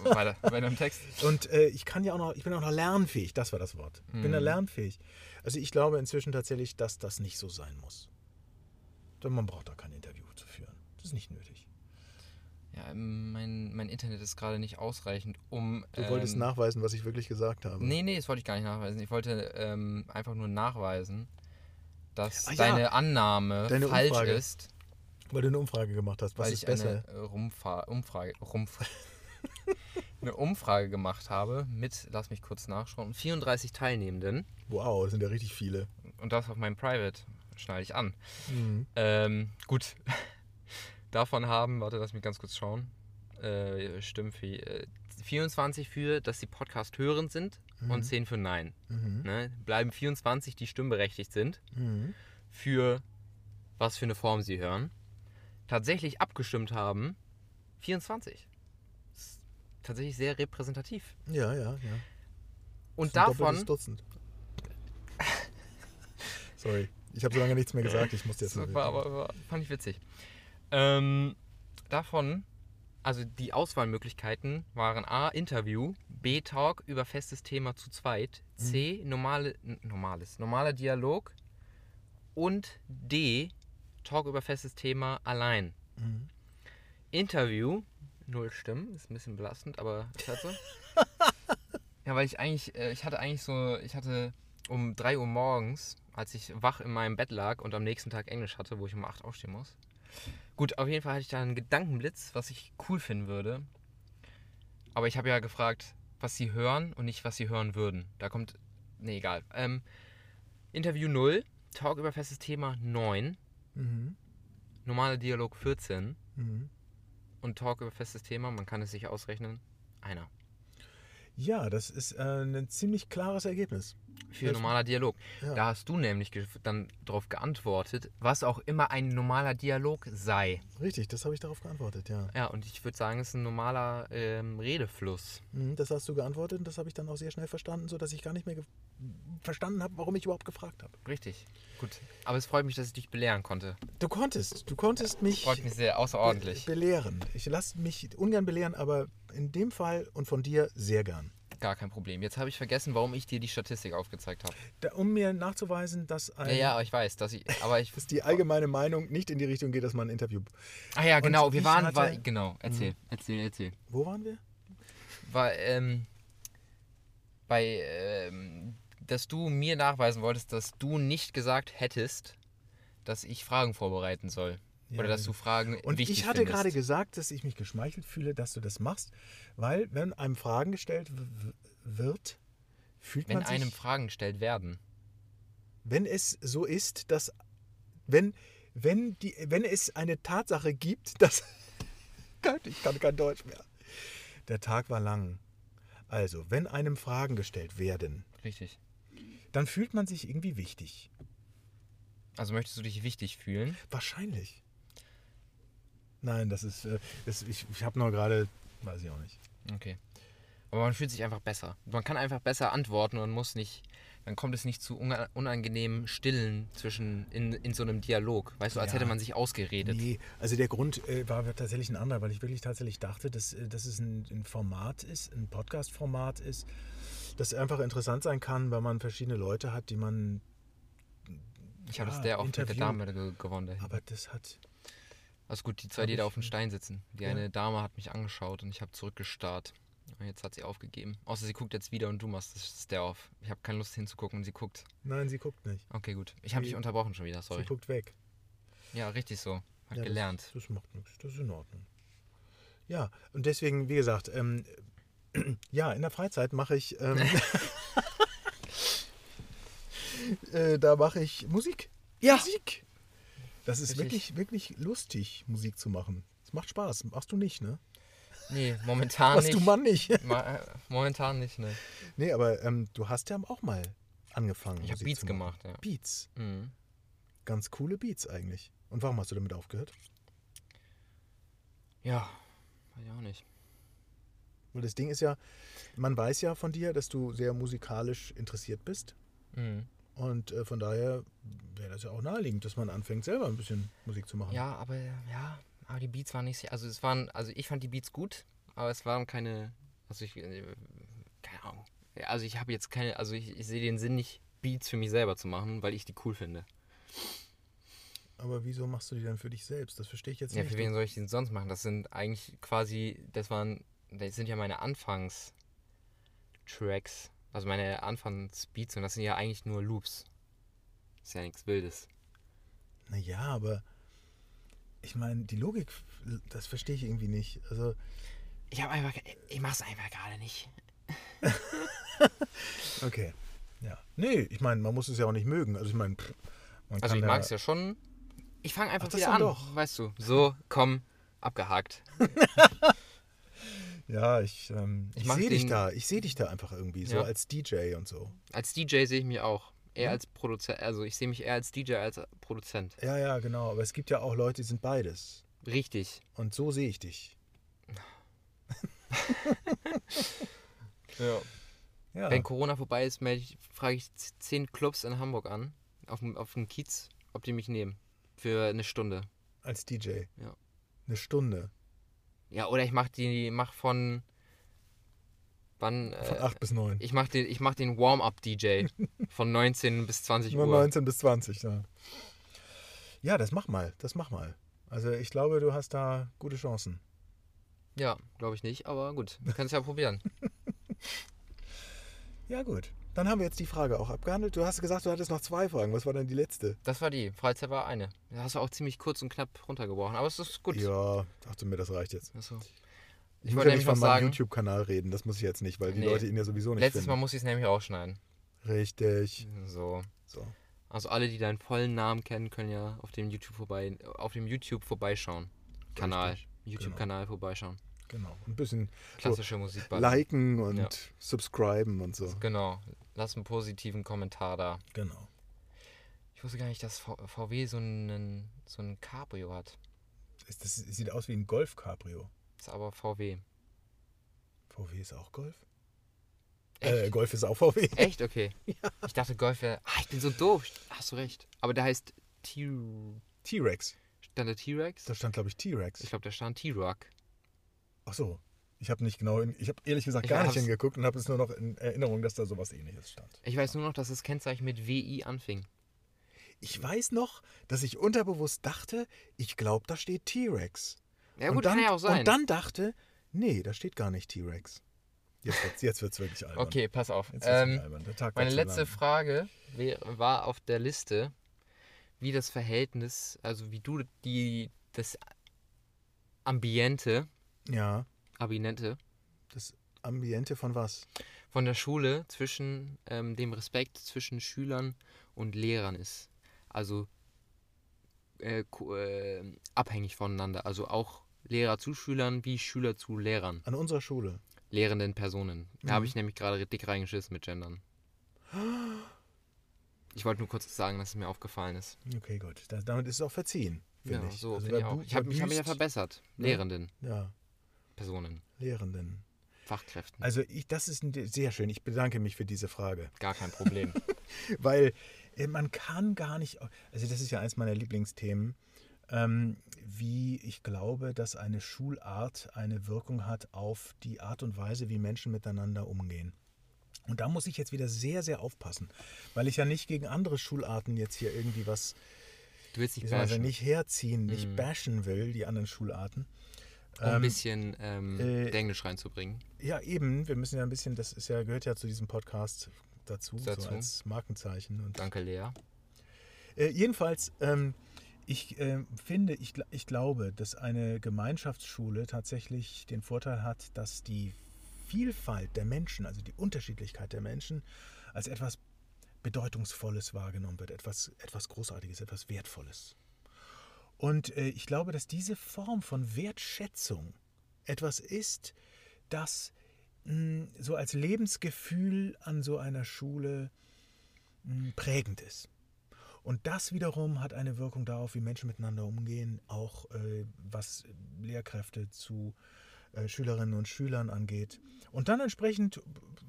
weiter, weiter im Text. Und äh, ich kann ja auch noch, ich bin auch noch lernfähig, das war das Wort. Ich bin ja Mhm. lernfähig. Also ich glaube inzwischen tatsächlich, dass das nicht so sein muss. Denn man braucht da kein Interview zu führen. Das ist nicht nötig. Ja, mein, mein Internet ist gerade nicht ausreichend, um. Du wolltest ähm, nachweisen, was ich wirklich gesagt habe. Nee, nee, das wollte ich gar nicht nachweisen. Ich wollte ähm, einfach nur nachweisen, dass Ah ja, deine Annahme deine falsch Umfrage. ist, Weil du eine Umfrage gemacht hast. Was ist ich besser? eine Rumfa Umfrage, Rumf *laughs* eine Umfrage gemacht habe mit, lass mich kurz nachschauen, 34 Teilnehmenden Wow, das sind ja richtig viele. und das auf meinem Private schneide ich an. Mhm. Ähm, gut. *laughs* Davon haben, warte, lass mich ganz kurz schauen. Äh, Stimmen für äh, 24 für, dass sie Podcast hörend sind und 10 für Nein. Mhm. Ne? Bleiben 24, die stimmberechtigt sind, Mhm. für was für eine Form sie hören. Tatsächlich abgestimmt haben 24. Tatsächlich sehr repräsentativ. Ja, ja, ja. Und davon, Dutzend. Sorry, ich habe so lange nichts mehr gesagt. Ich musste jetzt das war, aber, war, fand ich witzig. Ähm, davon, also die Auswahlmöglichkeiten waren A, Interview, B, Talk über festes Thema zu zweit, C, normale, n- normales, normaler Dialog und D, Talk über festes Thema allein. Mhm. Interview, null Stimmen, ist ein bisschen belastend, aber ist halt so. ja, weil ich eigentlich, äh, ich hatte eigentlich so, ich hatte um 3 Uhr morgens, als ich wach in meinem Bett lag und am nächsten Tag Englisch hatte, wo ich um 8 aufstehen muss. Gut, auf jeden Fall hatte ich da einen Gedankenblitz, was ich cool finden würde. Aber ich habe ja gefragt, was sie hören und nicht, was sie hören würden. Da kommt, nee, egal. Ähm, Interview 0, Talk über festes Thema 9, Mhm. normaler Dialog 14 Mhm. Und Talk über festes Thema, man kann es sich ausrechnen, einer. Ja, das ist äh, ein ziemlich klares Ergebnis. Für normaler Dialog. Ja. Da hast du nämlich dann darauf geantwortet, was auch immer ein normaler Dialog sei. Richtig, das habe ich darauf geantwortet, ja. Ja, und ich würde sagen, es ist ein normaler ähm, Redefluss. Mhm, Das hast du geantwortet und das habe ich dann auch sehr schnell verstanden, sodass ich gar nicht mehr verstanden habe, warum ich überhaupt gefragt habe. Richtig. Gut. Aber es freut mich, dass ich dich belehren konnte. Du konntest, du konntest mich Freut mich sehr, außerordentlich. be belehren. Ich lasse mich ungern belehren, aber in dem Fall und von dir sehr gern. Gar kein Problem. Jetzt habe ich vergessen, warum ich dir die Statistik aufgezeigt habe. Da, um mir nachzuweisen, dass, ein, Ja, ja, ich weiß, dass ich. Aber ich. *laughs* dass die allgemeine Meinung nicht in die Richtung geht, dass man ein Interview. Ah ja, genau. Wir ich waren. hatte- War, genau. Erzähl, erzähl, erzähl. Wo waren wir? war, ähm, bei, ähm, dass du mir nachweisen wolltest, dass du nicht gesagt hättest, dass ich Fragen vorbereiten soll. Ja, Oder dass du Fragen Und wichtig ich hatte findest. gerade gesagt, dass ich mich geschmeichelt fühle, dass du das machst, weil wenn einem Fragen gestellt wird, fühlt Wenn man sich, einem Fragen gestellt werden. wenn es so ist, dass wenn wenn die wenn es eine Tatsache gibt, dass *laughs* ich kann kein Deutsch mehr. Der Tag war lang. Also, wenn einem Fragen gestellt werden, Richtig. dann fühlt man sich irgendwie wichtig. Also möchtest du dich wichtig fühlen? Wahrscheinlich. Nein, das ist, äh, das, ich, ich habe nur gerade, weiß ich auch nicht. Okay. Aber man fühlt sich einfach besser. Man kann einfach besser antworten und muss nicht. Dann kommt es nicht zu unangenehmen Stillen zwischen in, in so einem Dialog. Weißt du, als Ja. hätte man sich ausgeredet. Nee, also der Grund äh, war tatsächlich ein anderer, weil ich wirklich tatsächlich dachte, dass, äh, dass es ein, ein Format ist, ein Podcast-Format ist, das einfach interessant sein kann, weil man verschiedene Leute hat, die man. Ich habe Ja, das der auch mit der Interview. Dame ge gewonnen. dahin. Aber das hat. Also gut, die zwei, die da auf dem Stein sitzen. Die ja. eine Dame hat mich angeschaut und ich habe zurückgestarrt. Und jetzt hat sie aufgegeben. Außer sie guckt jetzt wieder und du machst das Stare auf. Ich habe keine Lust hinzugucken und sie guckt. Nein, sie guckt nicht. Okay, gut. Ich habe dich unterbrochen schon wieder, sorry. Sie guckt weg. Ja, richtig so. Hat Ja, gelernt. Das, das macht nichts. Das ist in Ordnung. Ja, und deswegen, wie gesagt, ähm, *clears throat* ja, in der Freizeit mache ich. Ähm, *laughs* *laughs* äh, da mache ich Musik. Ja. Musik. Das ist Richtig. wirklich, wirklich lustig, Musik zu machen. Es macht Spaß. Machst du nicht, ne? Nee, momentan Machst nicht. du Mann nicht. *laughs* Ma äh, momentan nicht, ne. nee, aber ähm, du hast ja auch mal angefangen. Ich habe Musik Beats zu machen. gemacht, ja. Beats. Mhm. Ganz coole Beats eigentlich. Und warum hast du damit aufgehört? Ja, weiß ich auch nicht. Weil das Ding ist ja, man weiß ja von dir, dass du sehr musikalisch interessiert bist. Mhm. Und äh, von daher wäre das ja auch naheliegend, dass man anfängt, selber ein bisschen Musik zu machen. Ja, aber ja, aber die Beats waren nicht sehr. Also es waren, also ich fand die Beats gut, aber es waren keine. Also ich. äh, Keine Ahnung. Ja, Also ich habe jetzt keine. Also ich, ich sehe den Sinn nicht, Beats für mich selber zu machen, weil ich die cool finde. Aber wieso machst du die dann für dich selbst? Das verstehe ich jetzt Ja, nicht. für wen soll ich den sonst machen? Das sind eigentlich quasi. Das waren. Das sind ja meine Anfangs-Tracks. Also meine Anfangsbeats und das sind ja eigentlich nur Loops. Ist ja nichts Wildes. Naja, aber ich meine, die Logik, das verstehe ich irgendwie nicht. Also, Ich habe einfach. Ich mach's einfach gerade nicht. *laughs* okay. Ja. Nee, ich meine, man muss es ja auch nicht mögen. Also ich meine, man Also kann ich mag es ja schon. Ich fange einfach Ach, das wieder an. doch. Weißt du. So, komm, abgehakt. *laughs* Ja, ich, ähm, Ich ich, sehe dich da. Ich sehe dich da einfach irgendwie, so Ja. als DJ und so. Als DJ sehe ich mich auch. Eher Mhm. als Produzent. Also ich sehe mich eher als DJ als Produzent. Ja, ja, genau. Aber es gibt ja auch Leute, die sind beides. Richtig. Und so sehe ich dich. Ja. *laughs* Ja. Wenn Corona vorbei ist, melde ich, frage ich zehn Clubs in Hamburg an, auf dem, auf dem Kiez, ob die mich nehmen. Für eine Stunde. Als DJ. Ja. Eine Stunde. Ja, oder ich mach die, mach von. Wann? Von Äh, 8 bis 9. ich mach den, ich mach den Warm-Up-DJ *laughs* von 19 bis 20 Nur Uhr. 19 bis 20, ja. Ja, das mach mal. Das mach mal. Also ich glaube, du hast da gute Chancen. Ja, glaube ich nicht, aber gut, es ja probieren. *laughs* Ja, gut. Dann haben wir jetzt die Frage auch abgehandelt. Du hast gesagt, du hattest noch zwei Fragen. Was war denn die letzte? Das war die. Freizeit war eine. Da hast du auch ziemlich kurz und knapp runtergebrochen, aber es ist gut. Ja, dachte mir, das reicht jetzt. Achso. Ich, Ich wollte ja nicht von meinem YouTube-Kanal reden. Das muss ich jetzt nicht, weil die Nee. Leute ihn ja sowieso nicht letztes Mal finden. muss ich es nämlich ausschneiden. Richtig. So. So. Also alle, die deinen vollen Namen kennen, können ja auf dem YouTube vorbei, auf dem YouTube vorbeischauen. Kanal. Richtig, YouTube-Kanal vorbeischauen. Genau. Ein bisschen Klassische Musik. liken und Ja. subscriben und so. Genau. Lass einen positiven Kommentar da. Genau. Ich wusste gar nicht, dass V- VW so einen, so ein Cabrio hat. Ist Das sieht aus wie ein Golf-Cabrio. Ist aber VW. VW ist auch Golf? Äh, Golf ist auch VW. *laughs* Echt? Okay. Ich dachte, Golf wäre. Ah, ich bin so doof. Hast du recht. Aber der heißt. T-Rex. Stand der T-Rex? Da stand, glaube ich, T-Rex. Ich glaube, da stand T-Rock. Ach so. Ich habe nicht genau, ich habe ehrlich gesagt Ich gar nicht hingeguckt und habe es nur noch in Erinnerung, dass da sowas ähnliches stand. Ich weiß nur noch, dass das Kennzeichen mit WI anfing. Ich weiß noch, dass ich unterbewusst dachte, ich glaube, da steht T-Rex. Ja, und gut, dann, kann ja auch sein. Und dann dachte, nee, da steht gar nicht T-Rex. Jetzt wird's, jetzt wird's wirklich albern. okay, pass auf. Jetzt Ähm, meine letzte lang. Frage war auf der Liste, wie das Verhältnis, also wie du die das Ambiente, Ja, Abinente das Ambiente von was? von der Schule zwischen ähm, dem Respekt zwischen Schülern und Lehrern ist. Also äh, äh, abhängig voneinander. Also auch Lehrer zu Schülern wie Schüler zu Lehrern, An unserer Schule. lehrenden Personen. Da Mhm. habe ich nämlich gerade dick reingeschissen mit Gendern. *gasps* Ich wollte nur kurz sagen, dass es mir aufgefallen ist. Okay, gut. Da, damit ist es auch verziehen, finde ja, ich. so Also ich Ich habe mich, hab mich ja verbessert. Ja. Lehrenden Ja, Personen, Lehrenden. Fachkräften. Also ich, das ist sehr schön. Ich bedanke mich für diese Frage. Gar kein Problem. *laughs* Weil äh, man kann gar nicht, also das ist ja eins meiner Lieblingsthemen, ähm, wie ich glaube, dass eine Schulart eine Wirkung hat auf die Art und Weise, wie Menschen miteinander umgehen. Und da muss ich jetzt wieder sehr, sehr aufpassen, weil ich ja nicht gegen andere Schularten jetzt hier irgendwie was, Du willst nicht bashen, nicht herziehen, nicht Mhm. bashen will, die anderen Schularten. Um ein Ähm, bisschen ähm, äh, Englisch reinzubringen. Ja, eben, wir müssen ja ein bisschen, das ist ja, gehört ja zu diesem Podcast dazu, Dazu. so als Markenzeichen. Und Danke, Lea. Äh, jedenfalls, ähm, ich äh, finde, ich, ich glaube, dass eine Gemeinschaftsschule tatsächlich den Vorteil hat, dass die Vielfalt der Menschen, also die Unterschiedlichkeit der Menschen, als etwas Bedeutungsvolles wahrgenommen wird, etwas, etwas Großartiges, etwas Wertvolles. Und äh, ich glaube, dass diese Form von Wertschätzung etwas ist, das mh, so als Lebensgefühl an so einer Schule mh, prägend ist. Und das wiederum hat eine Wirkung darauf, wie Menschen miteinander umgehen, auch äh, was Lehrkräfte zu äh, Schülerinnen und Schülern angeht. Und dann entsprechend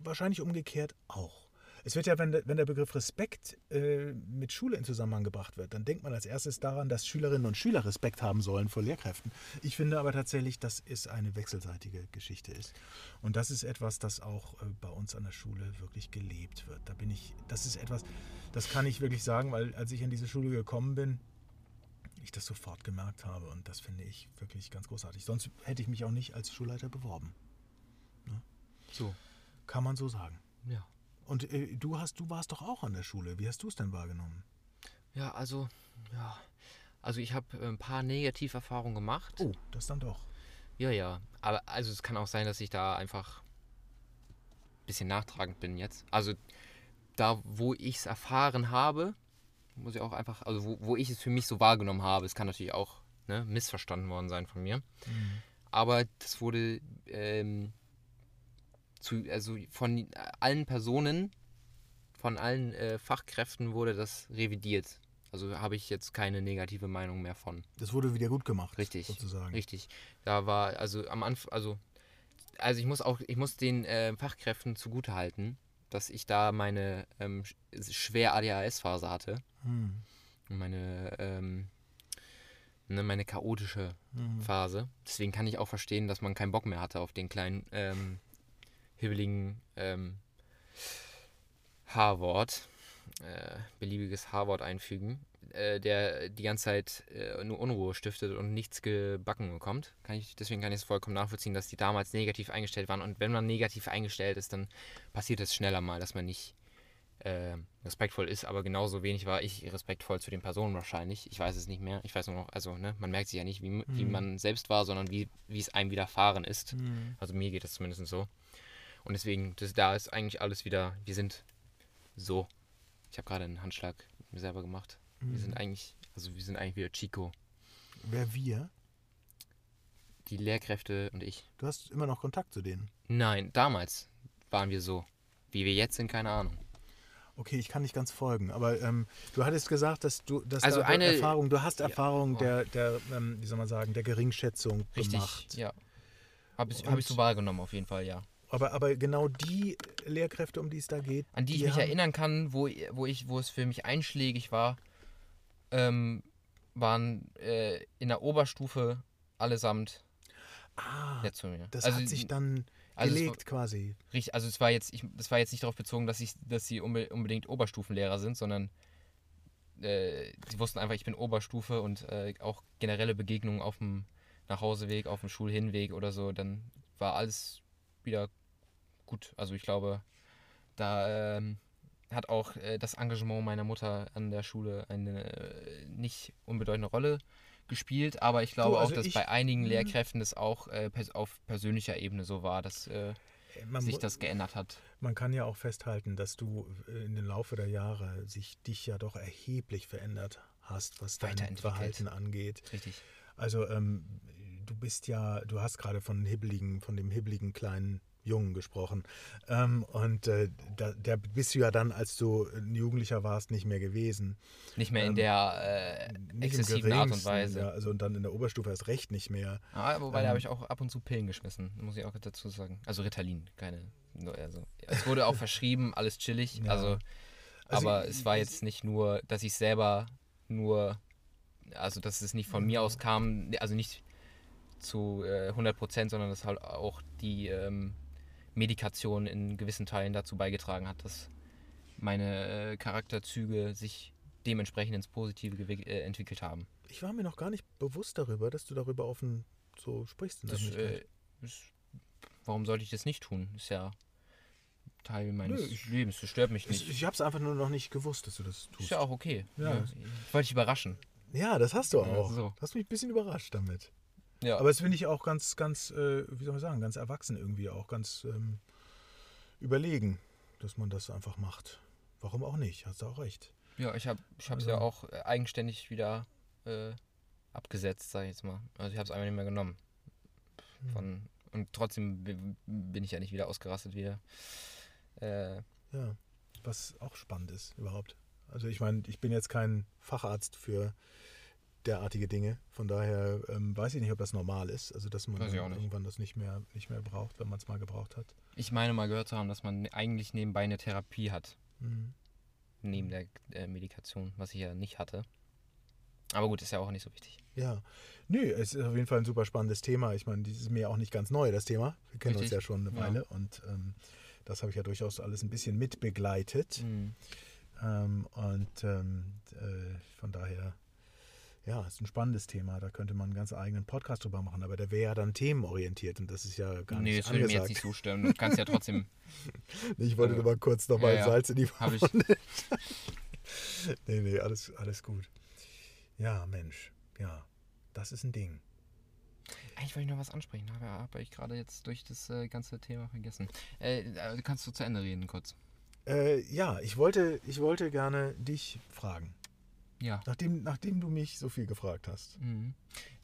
wahrscheinlich umgekehrt auch. Es wird ja, wenn der, wenn der Begriff Respekt äh, mit Schule in Zusammenhang gebracht wird, dann denkt man als erstes daran, dass Schülerinnen und Schüler Respekt haben sollen vor Lehrkräften. Ich finde aber tatsächlich, dass es eine wechselseitige Geschichte ist. Und das ist etwas, das auch äh, bei uns an der Schule wirklich gelebt wird. Da bin ich, das ist etwas, das kann ich wirklich sagen, weil als ich an diese Schule gekommen bin, ich das sofort gemerkt habe und das finde ich wirklich ganz großartig. Sonst hätte ich mich auch nicht als Schulleiter beworben. Ne? So. Kann man so sagen. Ja. Und äh, du hast, du warst doch auch an der Schule. Wie hast du es denn wahrgenommen? Ja, also, ja. Also ich habe ein paar Negativerfahrungen gemacht. Oh, das dann doch. Ja, ja. Aber also es kann auch sein, dass ich da einfach ein bisschen nachtragend bin jetzt. Also da, wo ich es erfahren habe, muss ich auch einfach, also wo, wo ich es für mich so wahrgenommen habe, es kann natürlich auch ne, missverstanden worden sein von mir. Mhm. Aber das wurde ähm, zu, also von allen Personen, von allen äh, Fachkräften wurde das revidiert. Also habe ich jetzt keine negative Meinung mehr von. Das wurde wieder gut gemacht. Richtig. Sozusagen. Richtig. Da war, also am Anfang, also, also ich muss auch, ich muss den äh, Fachkräften zugutehalten, dass ich da meine ähm, sch- schwer ADHS-Phase hatte. Hm. Meine, ähm, ne, meine chaotische Mhm. Phase. Deswegen kann ich auch verstehen, dass man keinen Bock mehr hatte auf den kleinen, ähm, hibbeligen ähm, H-Wort. Äh, beliebiges H-Wort einfügen, äh, der die ganze Zeit äh, nur Unruhe stiftet und nichts gebacken bekommt. Kann ich, deswegen kann ich es vollkommen nachvollziehen, dass die damals negativ eingestellt waren. Und wenn man negativ eingestellt ist, dann passiert es schneller mal, dass man nicht äh, respektvoll ist, aber genauso wenig war ich respektvoll zu den Personen wahrscheinlich. Ich weiß es nicht mehr. Ich weiß nur noch, also ne, man merkt sich ja nicht, wie, wie Mhm. man selbst war, sondern wie, wie es einem widerfahren ist. Mhm. Also mir geht es zumindest so. Und deswegen, das, da ist eigentlich alles wieder, wir sind so. Ich habe gerade einen Handschlag mit mir selber gemacht. Wir sind Mhm. eigentlich, also wir sind eigentlich wieder Chico. Wer wir? Die Lehrkräfte und ich. Du hast immer noch Kontakt zu denen. Nein, damals waren wir so. Wie wir jetzt sind, keine Ahnung. Okay, ich kann nicht ganz folgen, aber ähm, du hattest gesagt, dass du dass Also da eine- Erfahrung, du hast Ja, Erfahrung oh. der, der ähm, wie soll man sagen, der Geringschätzung Richtig, gemacht. ja. Habe ich, hab ich so wahrgenommen, auf jeden Fall, ja. Aber, aber genau die Lehrkräfte, um die es da geht, An die ich mich erinnern kann, wo, wo, ich, wo es für mich einschlägig war, ähm, waren äh, in der Oberstufe allesamt Ah, nett zu mir. das also, hat sich dann also gelegt quasi. Richtig, also es war jetzt, ich, das war jetzt nicht darauf bezogen, dass ich, dass sie unbe unbedingt Oberstufenlehrer sind, sondern äh, sie wussten einfach, ich bin Oberstufe und äh, auch generelle Begegnungen auf dem Nachhauseweg, auf dem Schulhinweg oder so, dann war alles wieder gut. Also ich glaube, da ähm, hat auch äh, das Engagement meiner Mutter an der Schule eine äh, nicht unbedeutende Rolle gespielt, aber ich glaube also auch, dass ich- bei einigen Mhm. Lehrkräften das auch äh, pers auf persönlicher Ebene so war, dass äh, Man, sich das geändert hat. man kann ja auch festhalten, dass du äh, in den Laufe der Jahre sich dich ja doch erheblich verändert hast, was dein. Verhalten angeht. Richtig. Also ähm, du bist ja, du hast gerade von hibbeligen, von dem hibbeligen kleinen Jungen gesprochen. Ähm, und äh, da, der bist du ja dann, als du ein Jugendlicher warst, nicht mehr gewesen. Nicht mehr in Ähm, der äh, exzessiven Art und Weise. Ja, also und dann in der Oberstufe erst recht nicht mehr. Ah, wobei, Ähm, da habe ich auch ab und zu Pillen geschmissen, muss ich auch dazu sagen. Also Ritalin, keine. Also, es wurde auch *laughs* verschrieben, alles chillig. Ja. Also, Also aber ich- es war jetzt nicht nur, dass ich selber nur, also dass es nicht von mir aus kam, also nicht zu äh, 100 Prozent, sondern dass halt auch die ähm, Medikation in gewissen Teilen dazu beigetragen hat, dass meine äh, Charakterzüge sich dementsprechend ins Positive äh, entwickelt haben. Ich war mir noch gar nicht bewusst darüber, dass du darüber offen so sprichst. In der Das, äh, ist, warum sollte ich das nicht tun? Ist ja Teil meines Nö, ich- Lebens. Das stört mich ich nicht. ich habe es einfach nur noch nicht gewusst, dass du das Ist tust. ja auch okay. Ja. Ja. Ich wollte dich überraschen. Ja, das hast du Ja, auch. so. Hast mich ein bisschen überrascht damit. Ja. Aber das finde ich auch ganz, ganz, äh, wie soll man sagen, ganz erwachsen irgendwie auch, ganz ähm, überlegen, dass man das einfach macht. Warum auch nicht? Hast du auch recht. ja, ich habe es Also- ja auch äh, eigenständig wieder äh, abgesetzt, sag ich jetzt mal. Also ich habe es einfach nicht mehr genommen. Hm. Von, und trotzdem bi- bin ich ja nicht wieder ausgerastet wieder. Äh, Ja, was auch spannend ist überhaupt. Also ich meine, ich bin jetzt kein Facharzt für derartige Dinge. Von daher ähm, weiß ich nicht, ob das normal ist. Also dass man irgendwann das nicht mehr, nicht mehr braucht, wenn man es mal gebraucht hat. ich meine mal gehört zu haben, dass man eigentlich nebenbei eine Therapie hat. Mhm. Neben der äh, Medikation, was ich ja nicht hatte. Aber gut, ist ja auch nicht so wichtig. Ja, nö, es ist auf jeden Fall ein super spannendes Thema. Ich meine, das ist mir auch nicht ganz neu, das Thema. Wir kennen uns Richtig. ja schon eine Ja. Weile und ähm, das habe ich ja durchaus alles ein bisschen mitbegleitet. Mhm. Ähm, und ähm, äh, von daher, ja, ist ein spannendes Thema. Da könnte man einen ganz eigenen Podcast drüber machen, aber der wäre ja dann themenorientiert und das ist ja gar Nee, nicht das würde mir jetzt angesagt. nicht stören. Du kannst ja trotzdem. *laughs* Ich wollte Äh, nur mal kurz nochmal ja, ja. Salz in die Hab ich. Wunde. *laughs* nee, nee, alles, alles gut. Ja, Mensch, ja, das ist ein Ding. Eigentlich wollte ich noch was ansprechen, habe habe ich gerade jetzt durch das äh, ganze Thema vergessen. Äh, äh, kannst du zu Ende reden kurz? Äh, ja, ich wollte, ich wollte gerne dich fragen, Ja. nachdem, nachdem du mich so viel gefragt hast. Mhm.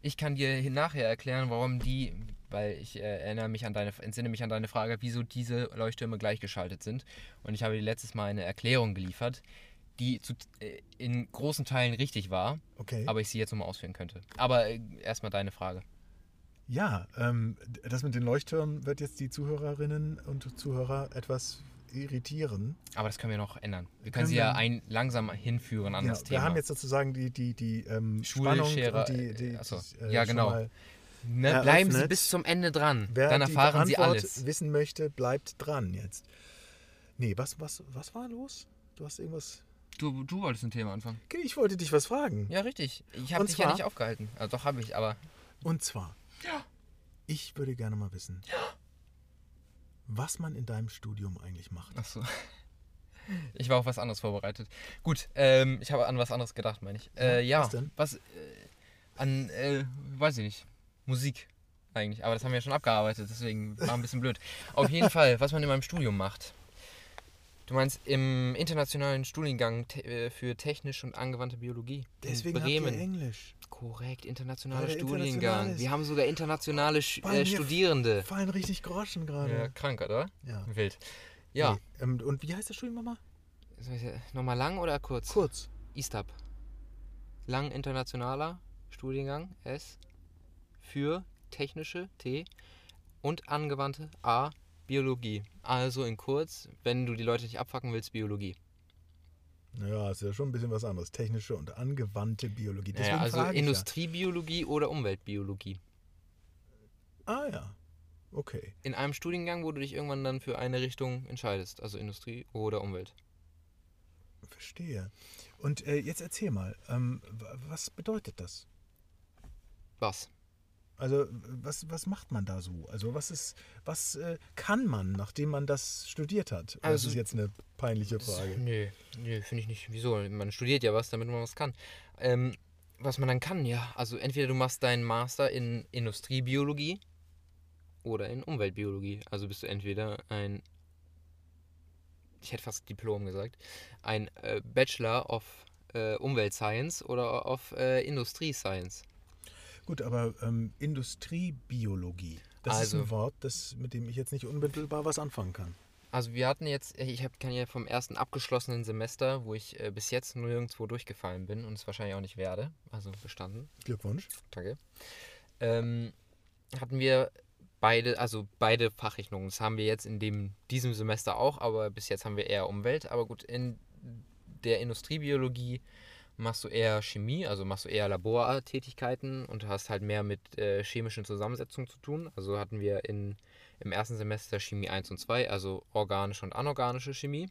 Ich kann dir nachher erklären, warum die, weil ich äh, erinnere mich an deine, entsinne mich an deine Frage, wieso diese Leuchttürme gleichgeschaltet sind. Und ich habe dir letztes Mal eine Erklärung geliefert, die zu, äh, in großen Teilen richtig war, Okay. aber ich sie jetzt nochmal ausführen könnte. Aber äh, erstmal deine Frage. Ja, ähm, das mit den Leuchttürmen wird jetzt die Zuhörerinnen und Zuhörer etwas irritieren. Aber das können wir noch ändern. Wir können Können sie wir- ja ein, langsam hinführen an Genau, das wir Thema. haben jetzt sozusagen die, die, die ähm, Spannung Schulschere, und die, die, äh, achso. die, Ja, genau. ne, bleiben Sie bis zum Ende dran. Wer Dann die erfahren Sie alles. wissen möchte, bleibt dran jetzt. Nee, was, was, was war los? Du hast irgendwas. Du, du wolltest ein Thema anfangen. Ich wollte dich was fragen. Ja, richtig. Ich habe dich ja zwar- nicht aufgehalten. Also doch habe ich, aber Und zwar, ich würde gerne mal wissen, was man in deinem Studium eigentlich macht. Ach so. *laughs* Ich war auf was anderes vorbereitet. Gut, ähm, ich habe an was anderes gedacht, meine ich. Äh, ja, was denn? was, äh, an, äh, weiß ich nicht, Musik eigentlich. Aber das haben wir ja schon abgearbeitet, deswegen war ein bisschen blöd. Auf jeden *laughs* Fall, was man in meinem Studium macht. Du meinst im internationalen Studiengang te äh, für technisch und angewandte Biologie Deswegen in habt ihr Bremen. Korrekt, internationaler Weil der Studiengang. Wir haben sogar internationale äh, Studierende. Fallen richtig Groschen gerade. Ja, krank, oder? Ja. Wild. Ja. Nee, ähm, und wie heißt das Studium nochmal? Äh, Nochmal lang oder kurz? Kurz. ISTAB. Lang internationaler Studiengang S für technische T und angewandte A Biologie. Also in kurz, wenn du die Leute nicht abfacken willst, Biologie. Naja, ist ja schon ein bisschen was anderes. Technische und angewandte Biologie. Naja, also Industriebiologie oder Umweltbiologie. Ja. Ah ja, okay. In einem Studiengang, wo du dich irgendwann dann für eine Richtung entscheidest, also Industrie oder Umwelt. Verstehe. Und äh, jetzt erzähl mal, ähm, was bedeutet das? Was? Also was, was macht man da so? Also was ist, was äh, kann man, nachdem man das studiert hat? Oder Also- das ist jetzt eine peinliche Frage. Nö, nö finde ich nicht. Wieso? Man studiert ja was, damit man was kann. Ähm, was man dann kann, ja. Also entweder du machst deinen Master in Industriebiologie oder in Umweltbiologie. Also bist du entweder ein, ich hätte fast Diplom gesagt, ein äh, Bachelor of äh, Umweltscience oder of äh, Industrie Science. Gut, aber ähm, Industriebiologie, das ist Also- ein Wort, das, mit dem ich jetzt nicht unmittelbar was anfangen kann. Also wir hatten jetzt, ich habe kann ja vom ersten abgeschlossenen Semester, wo ich äh, bis jetzt nirgendwo durchgefallen bin und es wahrscheinlich auch nicht werde, also bestanden. Glückwunsch. Danke. Ähm, hatten wir beide, also beide Fachrichtungen. Das haben wir jetzt in dem, diesem Semester auch, aber bis jetzt haben wir eher Umwelt. Aber gut, in der Industriebiologie machst du eher Chemie, also machst du eher Labortätigkeiten und hast halt mehr mit äh, chemischen Zusammensetzungen zu tun. Also hatten wir in, im ersten Semester Chemie 1 und 2, also organische und anorganische Chemie.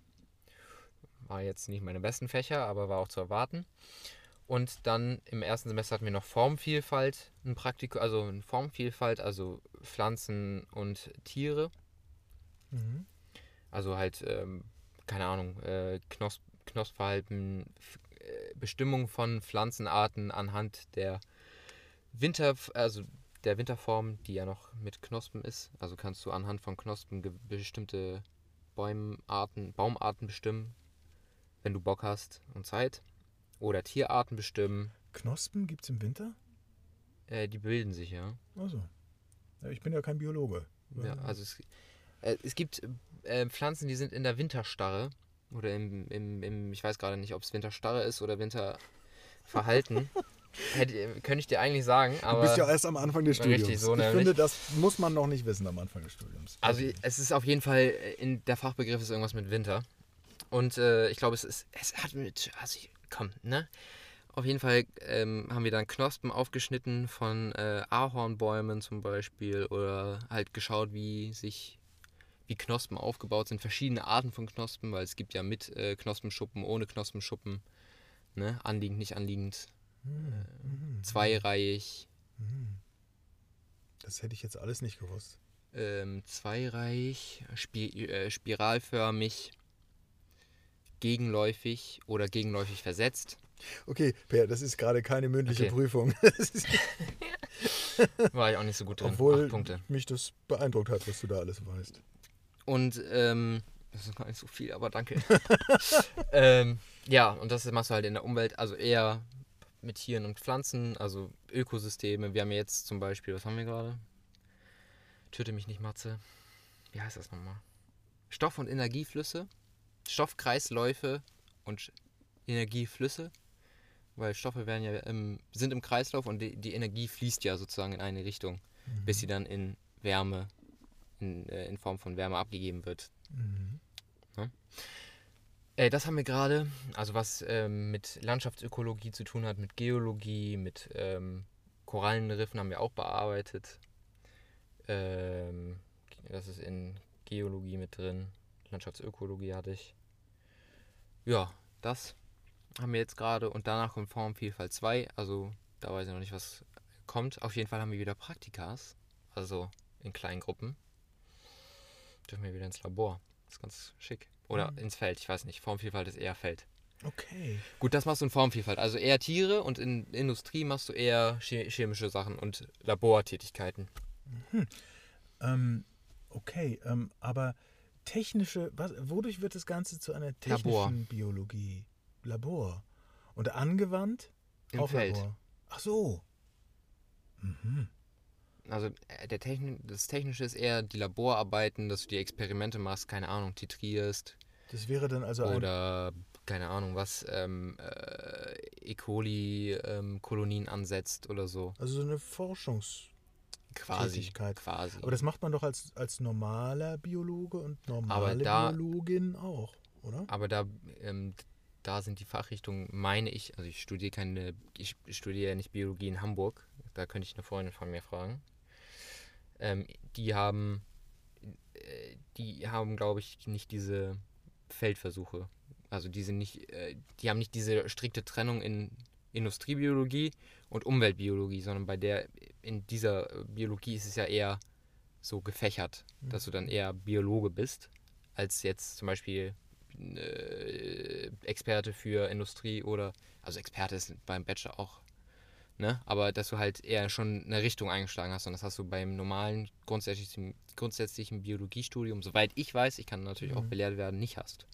War jetzt nicht meine besten Fächer, aber war auch zu erwarten. Und dann im ersten Semester hatten wir noch Formvielfalt, ein Praktikum, also eine Formvielfalt, also Pflanzen und Tiere. Mhm. Also halt, ähm, keine Ahnung, äh, Knosp äh, Bestimmung von Pflanzenarten anhand der Winter, also der Winterform, die ja noch mit Knospen ist. Also kannst du anhand von Knospen bestimmte Bäumarten, Baumarten bestimmen, wenn du Bock hast und Zeit. Oder Tierarten bestimmen. Knospen gibt es im Winter? Äh, die bilden sich, ja. Also. Ich bin ja kein Biologe. Ja, also es, äh, es gibt äh, Pflanzen, die sind in der Winterstarre. Oder im, im, im ich weiß gerade nicht, ob es Winterstarre ist oder Winterverhalten. *laughs* Hätte, könnte ich dir eigentlich sagen, du aber. bist ja erst am Anfang des Richtig, Studiums. so ich nämlich. finde, das muss man noch nicht wissen am Anfang des Studiums. also es ist auf jeden Fall, äh, in, der Fachbegriff ist irgendwas mit Winter. Und äh, ich glaube, es ist, es hat mit, also ich, komm, ne? Auf jeden Fall ähm, haben wir dann Knospen aufgeschnitten von äh, Ahornbäumen zum Beispiel oder halt geschaut, wie sich wie Knospen aufgebaut sind, verschiedene Arten von Knospen, weil es gibt ja mit äh, Knospenschuppen, ohne Knospenschuppen, ne? anliegend, nicht anliegend, äh, zweireihig, Das hätte ich jetzt alles nicht gewusst. ähm, zweireihig, spi äh, spiralförmig, gegenläufig oder gegenläufig versetzt. Okay, Per, das ist gerade keine mündliche Okay. Prüfung. *laughs* War ich auch nicht so gut drin. obwohl mich das beeindruckt hat, was du da alles weißt. Und ähm, das ist gar nicht so viel, aber danke. *laughs* ähm, ja, und das machst du halt in der Umwelt, also eher mit Tieren und Pflanzen, also Ökosysteme. Wir haben jetzt zum Beispiel, was haben wir gerade? Töte mich nicht, Matze. Wie heißt das nochmal? Stoff- und Energieflüsse, Stoffkreisläufe und Energieflüsse. Weil Stoffe werden ja im, sind im Kreislauf und die, die Energie fließt ja sozusagen in eine Richtung, bis sie dann in Wärme, in, äh, in Form von Wärme abgegeben wird. Ne? Äh, das haben wir gerade, also was ähm, mit Landschaftsökologie zu tun hat, mit Geologie, mit ähm, Korallenriffen haben wir auch bearbeitet. Ähm, das ist in Geologie mit drin. Landschaftsökologie hatte ich. Ja, das haben wir jetzt gerade und danach kommt Formvielfalt 2. Also da weiß ich noch nicht, was kommt. Auf jeden Fall haben wir wieder Praktikas, also in kleinen Gruppen. Dürfen wir wieder ins Labor. Das ist ganz schick. Oder ins Feld, ich weiß nicht. Formvielfalt ist eher Feld. Okay. Gut, das machst du in Formvielfalt. Also eher Tiere und in Industrie machst du eher che- chemische Sachen und Labortätigkeiten. Ähm, okay, ähm, aber technische, was, wodurch wird das Ganze zu einer technischen Labor. Biologie? Labor. Und angewandt? Im auf Feld. Labor. Ach so. Also äh, der Techni das Technische ist eher die Laborarbeiten, dass du die Experimente machst, keine Ahnung, titrierst Das wäre dann also oder keine Ahnung, was ähm, äh, E. coli-Kolonien ansetzt oder so. Also so eine Forschungs. Quasi. Quasi. Aber das macht man doch als, als normaler Biologe und normale da- Biologin auch, oder? Aber da, ähm, da sind die Fachrichtungen, meine ich, also ich studiere keine, ich studiere ja nicht Biologie in Hamburg, da könnte ich eine Freundin von mir fragen. Ähm, die haben, äh, die haben, glaube ich, nicht diese Feldversuche. Also die sind nicht, äh, die haben nicht diese strikte Trennung in Industriebiologie und Umweltbiologie, sondern bei der, in dieser Biologie ist es ja eher so gefächert, dass du dann eher Biologe bist, als jetzt zum Beispiel äh, Experte für Industrie oder, also Experte ist beim Bachelor auch, ne? Aber dass du halt eher schon eine Richtung eingeschlagen hast und das hast du beim normalen grundsätzlichen, grundsätzlichen Biologiestudium, soweit ich weiß, ich kann natürlich auch belehrt werden, nicht hast.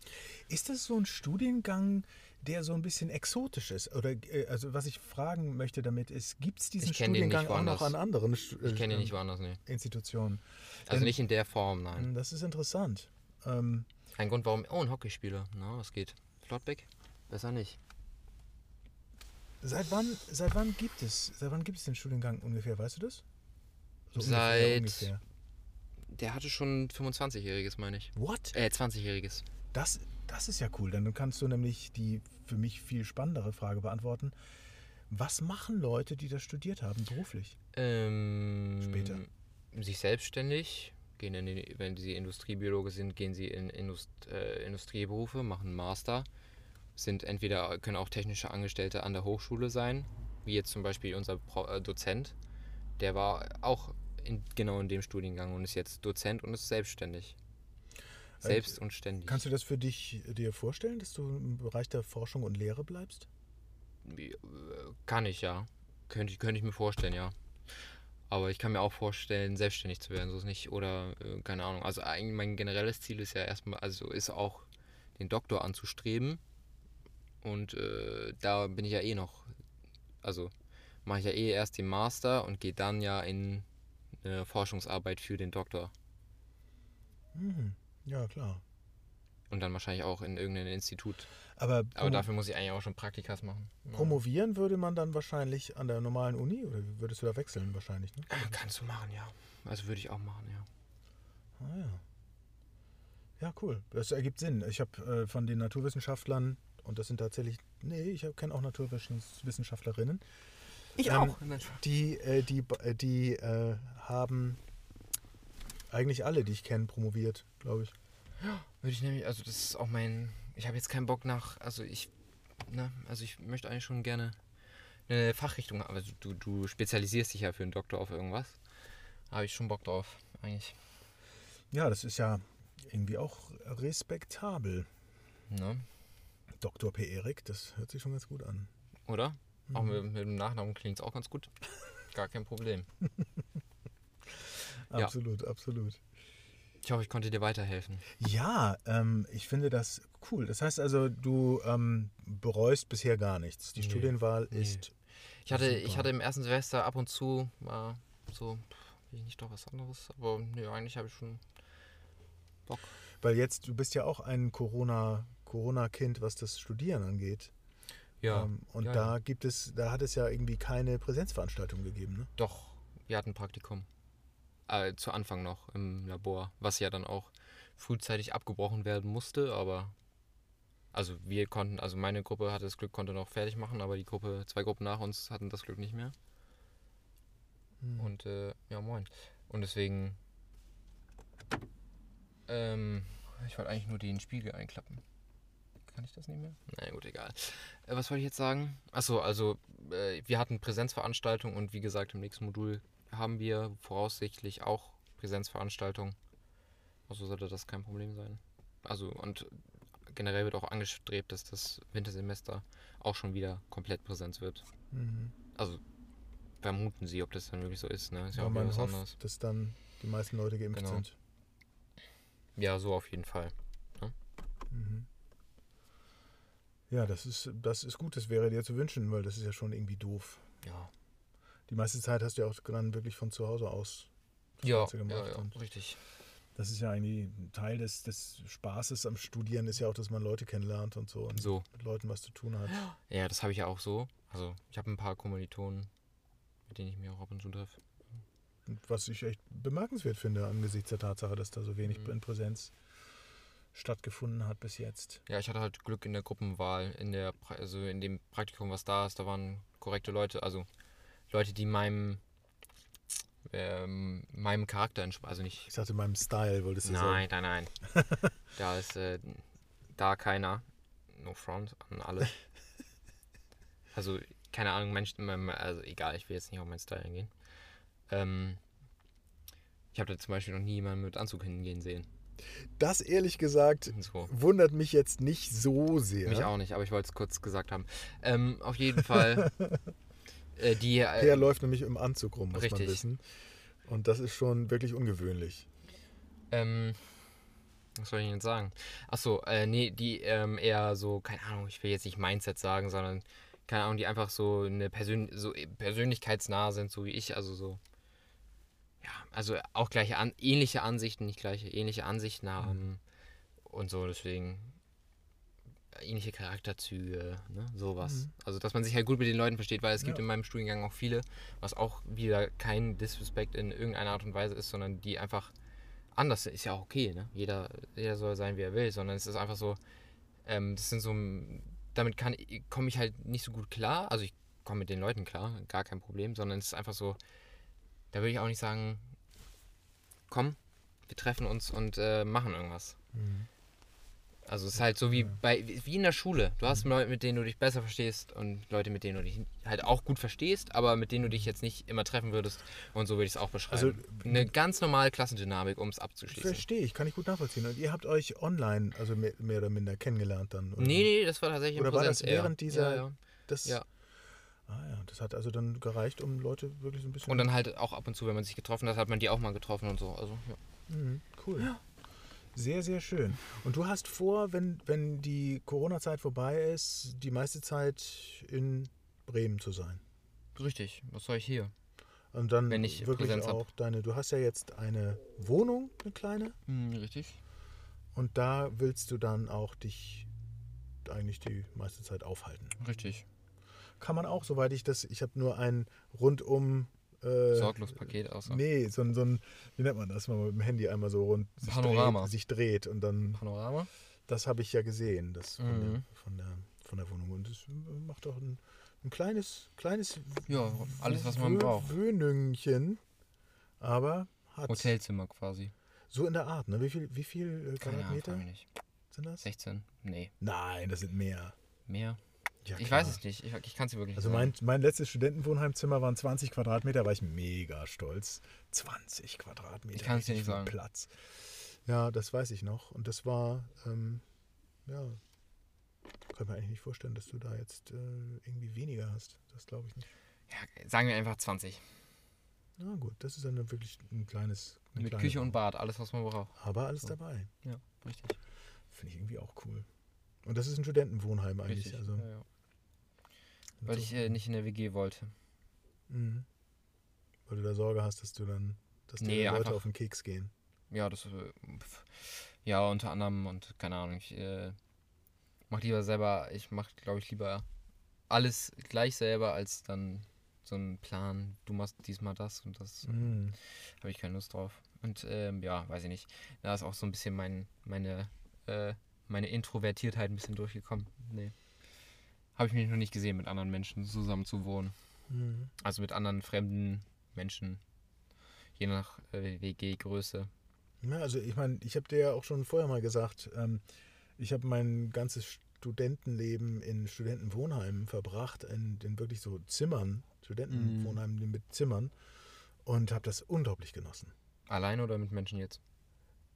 Ist das so ein Studiengang, der so ein bisschen exotisch ist? Oder äh, also was ich fragen möchte damit ist, gibt es diesen Studiengang auch noch an anderen Stu- Ich kenne äh, nicht woanders, ne. Institutionen? Also Denn- nicht in der Form, nein. Hm, Das ist interessant. Ähm, Ein Grund, warum. Oh, ein Hockeyspieler. Na, was geht? Flottbeck? Besser nicht. Seit wann, seit wann gibt es, seit wann gibt es den Studiengang ungefähr? Weißt du das? So Seit- ungefähr. Der hatte schon 25-Jähriges, meine ich. What? Äh, 20-Jähriges. Das, das ist ja cool. Dann kannst du nämlich die für mich viel spannendere Frage beantworten. Was machen Leute, die das studiert haben, beruflich? Ähm, Später. Sich selbstständig. Gehen in wenn sie Industriebiologe sind, gehen sie in Indust, äh, Industrieberufe, machen einen Master. Sind entweder, können auch technische Angestellte an der Hochschule sein, wie jetzt zum Beispiel unser äh, Dozent. Der war auch in, genau in dem Studiengang und ist jetzt Dozent und ist selbstständig. Selbst und ständig. Kannst du das für dich äh, dir vorstellen, dass du im Bereich der Forschung und Lehre bleibst? Äh, Kann ich, ja. Könnte, ich- könnte ich mir vorstellen, ja. Aber ich kann mir auch vorstellen, selbstständig zu werden, so ist nicht. Oder, äh, keine Ahnung. Also eigentlich mein generelles Ziel ist ja erstmal, also ist auch den Doktor anzustreben. Und äh, da bin ich ja eh noch. Also mache ich ja eh erst den Master und gehe dann ja in eine Forschungsarbeit für den Doktor. Mhm. Ja, klar. Und dann wahrscheinlich auch in irgendein Institut. Aber, Aber dafür muss ich eigentlich auch schon Praktikas machen. Ja. promovieren würde man dann wahrscheinlich an der normalen Uni oder würdest du da wechseln wahrscheinlich? Ne? Kannst du machen, ja. Also würde ich auch machen, ja. Ah ja. Ja, cool. Das ergibt Sinn. Ich habe äh, von den Naturwissenschaftlern, und das sind tatsächlich, nee, ich kenne auch Naturwissenschaftlerinnen, Ich Ähm, auch. die, äh, die, die, die äh, haben eigentlich alle, die ich kenne, promoviert, glaube ich. Würde ich nämlich, also das ist auch mein, ich habe jetzt keinen Bock nach, also ich, ne, also ich möchte eigentlich schon gerne eine Fachrichtung haben. Also du, du spezialisierst dich ja für einen Doktor auf irgendwas. Habe ich schon Bock drauf, eigentlich. Ja, das ist ja irgendwie auch respektabel. Ne? Dr. P. Erik, das hört sich schon ganz gut an. Oder? Auch mit, mit dem Nachnamen klingt es auch ganz gut. Gar kein Problem. *laughs* Ja. Absolut, absolut. Ich hoffe, ich konnte dir weiterhelfen. Ja, ähm, ich finde das cool. Das heißt also, du ähm, bereust bisher gar nichts. Die Nee, Studienwahl nee. ist. Ich hatte, ich Super. hatte im ersten Semester ab und zu mal so, will ich nicht doch was anderes, aber nö, eigentlich habe ich schon Bock. Weil jetzt, du bist ja auch ein Corona, Corona-Kind, was das Studieren angeht. Ähm, und ja, da ja. gibt es, da hat es ja irgendwie keine Präsenzveranstaltung gegeben, ne? Doch, wir hatten Praktikum. Äh, zu Anfang noch im Labor, was ja dann auch frühzeitig abgebrochen werden musste, aber also wir konnten, also meine Gruppe hatte das Glück, konnte noch fertig machen, aber die Gruppe, zwei Gruppen nach uns hatten das Glück nicht mehr. Hm. Und äh, ja, moin. Und deswegen, ähm, ich wollte eigentlich nur den Spiegel einklappen. Kann ich das nicht mehr? Na gut, egal. Äh, was wollte ich jetzt sagen? Achso, also äh, wir hatten Präsenzveranstaltungen und wie gesagt, im nächsten Modul haben wir voraussichtlich auch Präsenzveranstaltungen. Also sollte das kein Problem sein. Also und generell wird auch angestrebt, dass das Wintersemester auch schon wieder komplett Präsenz wird. Mhm. Also vermuten sie, ob das dann wirklich so ist. Ne? Ist ja Weil auch man was hofft, anderes. dass dann die meisten Leute geimpft Genau. sind. Ja, so auf jeden Fall. Mhm. Ja, das ist, das ist gut, das wäre dir zu wünschen, weil das ist ja schon irgendwie doof. Ja. Die meiste Zeit hast du ja auch dann wirklich von zu Hause aus Ja, ja, gemacht. ja, Und richtig. das ist ja eigentlich ein Teil des, des Spaßes am Studieren, ist ja auch, dass man Leute kennenlernt und so und So. mit Leuten was zu tun hat. Ja, das habe ich ja auch so. Also ich habe ein paar Kommilitonen, mit denen ich mich auch ab und zu treffe. Was ich echt bemerkenswert finde angesichts der Tatsache, dass da so wenig Mhm. in Präsenz stattgefunden hat bis jetzt. Ja, ich hatte halt Glück in der Gruppenwahl, in der also in dem Praktikum, was da ist, da waren korrekte Leute, also Leute, die meinem ähm, meinem Charakter entsprechen. Also nicht Ich sagte meinem Style, wolltest du Nein, nein, nein. *laughs* da ist äh, da keiner. No front an alle. *laughs* Also, keine Ahnung, Menschen, also egal, ich will jetzt nicht auf meinen Style eingehen. Ähm, ich habe da zum Beispiel noch nie jemanden mit Anzug hingehen sehen. Das ehrlich gesagt So. wundert mich jetzt nicht so sehr. Mich auch nicht, aber ich wollte es kurz gesagt haben. Ähm, auf jeden Fall. *laughs* äh, die. Äh, läuft nämlich im Anzug rum, muss man richtig. wissen. Und das ist schon wirklich ungewöhnlich. Ähm, was soll ich denn sagen? Achso, äh, nee, die ähm, eher so, keine Ahnung, ich will jetzt nicht Mindset sagen, sondern, keine Ahnung, die einfach so eine Persön so persönlichkeitsnah sind, so wie ich, also so, ja, also auch gleiche, an ähnliche Ansichten, nicht gleiche, ähnliche Ansichten haben und so, deswegen ähnliche Charakterzüge, ne, sowas. Mhm. Also, dass man sich halt gut mit den Leuten versteht, weil es gibt Ja. in meinem Studiengang auch viele, was auch wieder kein Disrespect in irgendeiner Art und Weise ist, sondern die einfach anders sind. Ist ja auch okay, ne? Jeder, jeder soll sein, wie er will, sondern es ist einfach so, ähm, das sind so, damit kann komme ich halt nicht so gut klar. Also ich komme mit den Leuten klar, gar kein Problem, sondern es ist einfach so, da würde ich auch nicht sagen, komm, wir treffen uns und äh, machen irgendwas. Also es ist halt so wie bei wie in der Schule. Du hast Leute, mit denen du dich besser verstehst und Leute, mit denen du dich halt auch gut verstehst, aber mit denen du dich jetzt nicht immer treffen würdest. Und so würde ich es auch beschreiben. Also, Eine ganz normale Klassendynamik, um es abzuschließen. Verstehe ich, kann ich gut nachvollziehen. Und ihr habt euch online, also mehr, mehr oder minder kennengelernt dann? Oder? Nee, nee, das war tatsächlich Oder im war das Präsenz eher. während dieser- Ja, ja. Das, Ja. Ah ja, das hat also dann gereicht, um Leute wirklich so ein bisschen... Und dann halt auch ab und zu, wenn man sich getroffen hat, hat man die auch mal getroffen und so. Also, ja. Mhm, cool. Sehr, sehr schön. Und du hast vor, wenn, wenn die Corona-Zeit vorbei ist, die meiste Zeit in Bremen zu sein. Richtig, was soll ich hier? Und dann Wenn ich wirklich Präsenz hab. auch deine. Du hast ja jetzt eine Wohnung, eine kleine, Hm, richtig. und da willst du dann auch dich eigentlich die meiste Zeit aufhalten. Richtig. Kann man auch, soweit ich das. Ich habe nur einen rundum äh, Äh, Sorglos Paket außer. Nee, so ein, so ein, wie nennt man das, wenn man mit dem Handy einmal so rund sich dreht, sich dreht und dann, Panorama? das habe ich ja gesehen, das von, Mhm. der, von, der, von der Wohnung. Und das macht doch ein, ein kleines, kleines Ja, alles, was man Wö- braucht. Wöhnungchen, aber hat Hotelzimmer quasi. so in der Art, ne? Wie viel, wie viel äh, Keine Ahnung, Quadratmeter nicht. sind das? 16? Nee. Nein, das sind mehr. Mehr? Ja, ich weiß es nicht. Ich, ich kann es dir wirklich Also nicht mein, mein letztes Studentenwohnheimzimmer waren 20 Quadratmeter, war ich mega stolz. 20 Quadratmeter. Ich kann's dir richtig nicht sagen. Platz. Ja, das weiß ich noch. Und das war, ähm, ja, kann mir eigentlich nicht vorstellen, dass du da jetzt äh, irgendwie weniger hast. Das glaube ich nicht. sagen. Ja, sagen wir einfach 20. Na gut, das ist dann wirklich ein kleines. eine Mit Küche und. Bad, alles, was man braucht. Aber alles So. dabei. Ja, richtig. Finde ich irgendwie auch cool. Und das ist ein Studentenwohnheim eigentlich. richtig. Also, ja, ja. Weil ich äh, nicht in der WG wollte. Mhm. Weil du da Sorge hast, dass du dann, dass Nee, Leute einfach- auf den Keks gehen. Ja, das. äh, Ja, unter anderem und keine Ahnung. Ich äh, mach lieber selber. Ich mach, glaube ich, lieber alles gleich selber als dann so einen Plan. Du machst diesmal das und das. Mhm. Habe ich keine Lust drauf. Und ähm, ja, weiß ich nicht. Da ist auch so ein bisschen mein, meine, äh, meine Introvertiertheit ein bisschen durchgekommen. Nee. Habe ich mich noch nicht gesehen, mit anderen Menschen zusammen zu wohnen. Mhm. Also mit anderen fremden Menschen. Je nach äh, WG-Größe. Ja, also ich meine, ich habe dir ja auch schon vorher mal gesagt, ähm, ich habe mein ganzes Studentenleben in Studentenwohnheimen verbracht, in, in wirklich so Zimmern, Studentenwohnheimen mit Zimmern und habe das unglaublich genossen. Alleine oder mit Menschen jetzt?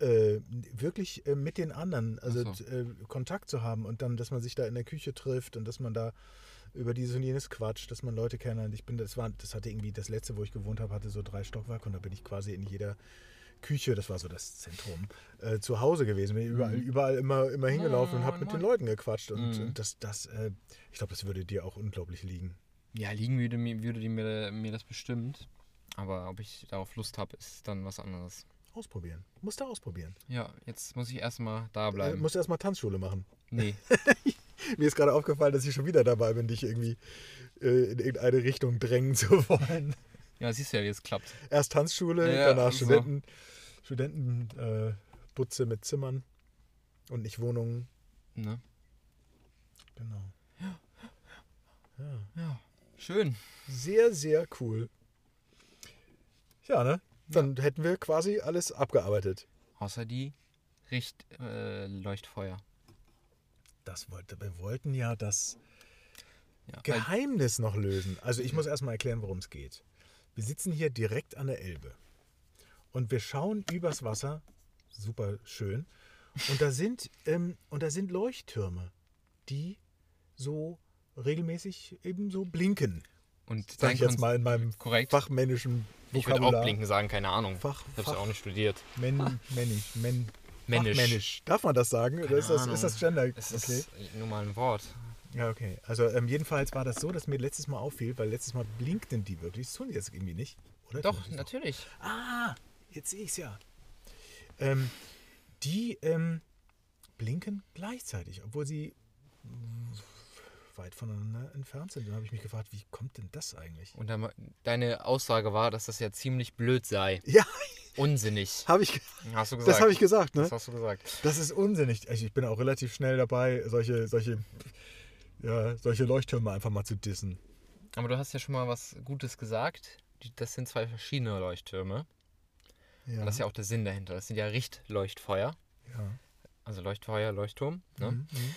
Äh, wirklich äh, mit den anderen, also so. äh, Kontakt zu haben und dann, dass man sich da in der Küche trifft und dass man da über dieses und jenes quatscht, dass man Leute kennenlernt. Ich bin, das war, das hatte irgendwie das letzte, wo ich gewohnt habe, hatte so drei Stockwerke und da bin ich quasi in jeder Küche, das war so das Zentrum, äh, zu Hause gewesen. Bin überall, Mhm. überall immer, immer hingelaufen und habe mit den moin. Leuten gequatscht und, Mhm. und das, das, äh, ich glaube, das würde dir auch unglaublich liegen. Ja, liegen würde mir, würde mir, mir das bestimmt. Aber ob ich darauf Lust habe, ist dann was anderes. Ausprobieren. Musst du ausprobieren. Ja, jetzt muss ich erstmal da Äh, bleiben. musst du erstmal Tanzschule machen. nee, *laughs* Mir ist gerade aufgefallen, dass ich schon wieder dabei bin, dich irgendwie äh, in irgendeine Richtung drängen zu wollen. ja, siehst du ja, wie es klappt. Erst Tanzschule, Ja, danach so. Studenten, Studentenbutze äh, mit Zimmern und nicht Wohnungen. Ne? Genau. Ja. Ja, schön. Sehr, sehr cool. Ja, ne? Dann hätten wir quasi alles abgearbeitet. Außer die Richtleuchtfeuer. Äh, Leuchtfeuer. Das wollte, wir wollten ja das ja, Geheimnis noch lösen. Also ich muss erstmal erklären, worum es geht. Wir sitzen hier direkt an der Elbe. Und wir schauen übers Wasser. Super schön. Und da sind, ähm, und da sind Leuchttürme, die so regelmäßig eben so blinken. und Sag ich jetzt mal in meinem korrekt. fachmännischen Ich würde auch blinken sagen, keine Ahnung. Fach, Ich habe es Fach, auch nicht studiert. Men, männisch, men, Männisch. Fachmännisch. Darf man das sagen? Oder Keine ist das, Ahnung. ist das Gender? Es okay. ist nur mal ein Wort. Ja, okay. Also ähm, jedenfalls war das so, dass mir letztes Mal auffiel, weil letztes Mal blinkten die wirklich. Das tun die jetzt irgendwie nicht. Oder? Doch, natürlich. Ah, jetzt sehe ich es ja. Ähm, die ähm, blinken gleichzeitig, obwohl sie weit voneinander entfernt sind. Dann habe ich mich gefragt, wie kommt denn das eigentlich? Und dann, deine Aussage war, dass das ja ziemlich blöd sei. *laughs* Ja, Unsinnig. habe ich, Hast du gesagt. das habe ich gesagt, ne? Das hast du gesagt. Das ist unsinnig. Also ich bin auch relativ schnell dabei, solche, solche, ja, solche Leuchttürme einfach mal zu dissen. Aber du hast ja schon mal was Gutes gesagt. Das sind zwei verschiedene Leuchttürme. Ja. Und das ist ja auch der Sinn dahinter. Das sind ja Richtleuchtfeuer. ja. Also Leuchtfeuer, Leuchtturm. Ne? Mhm, mhm.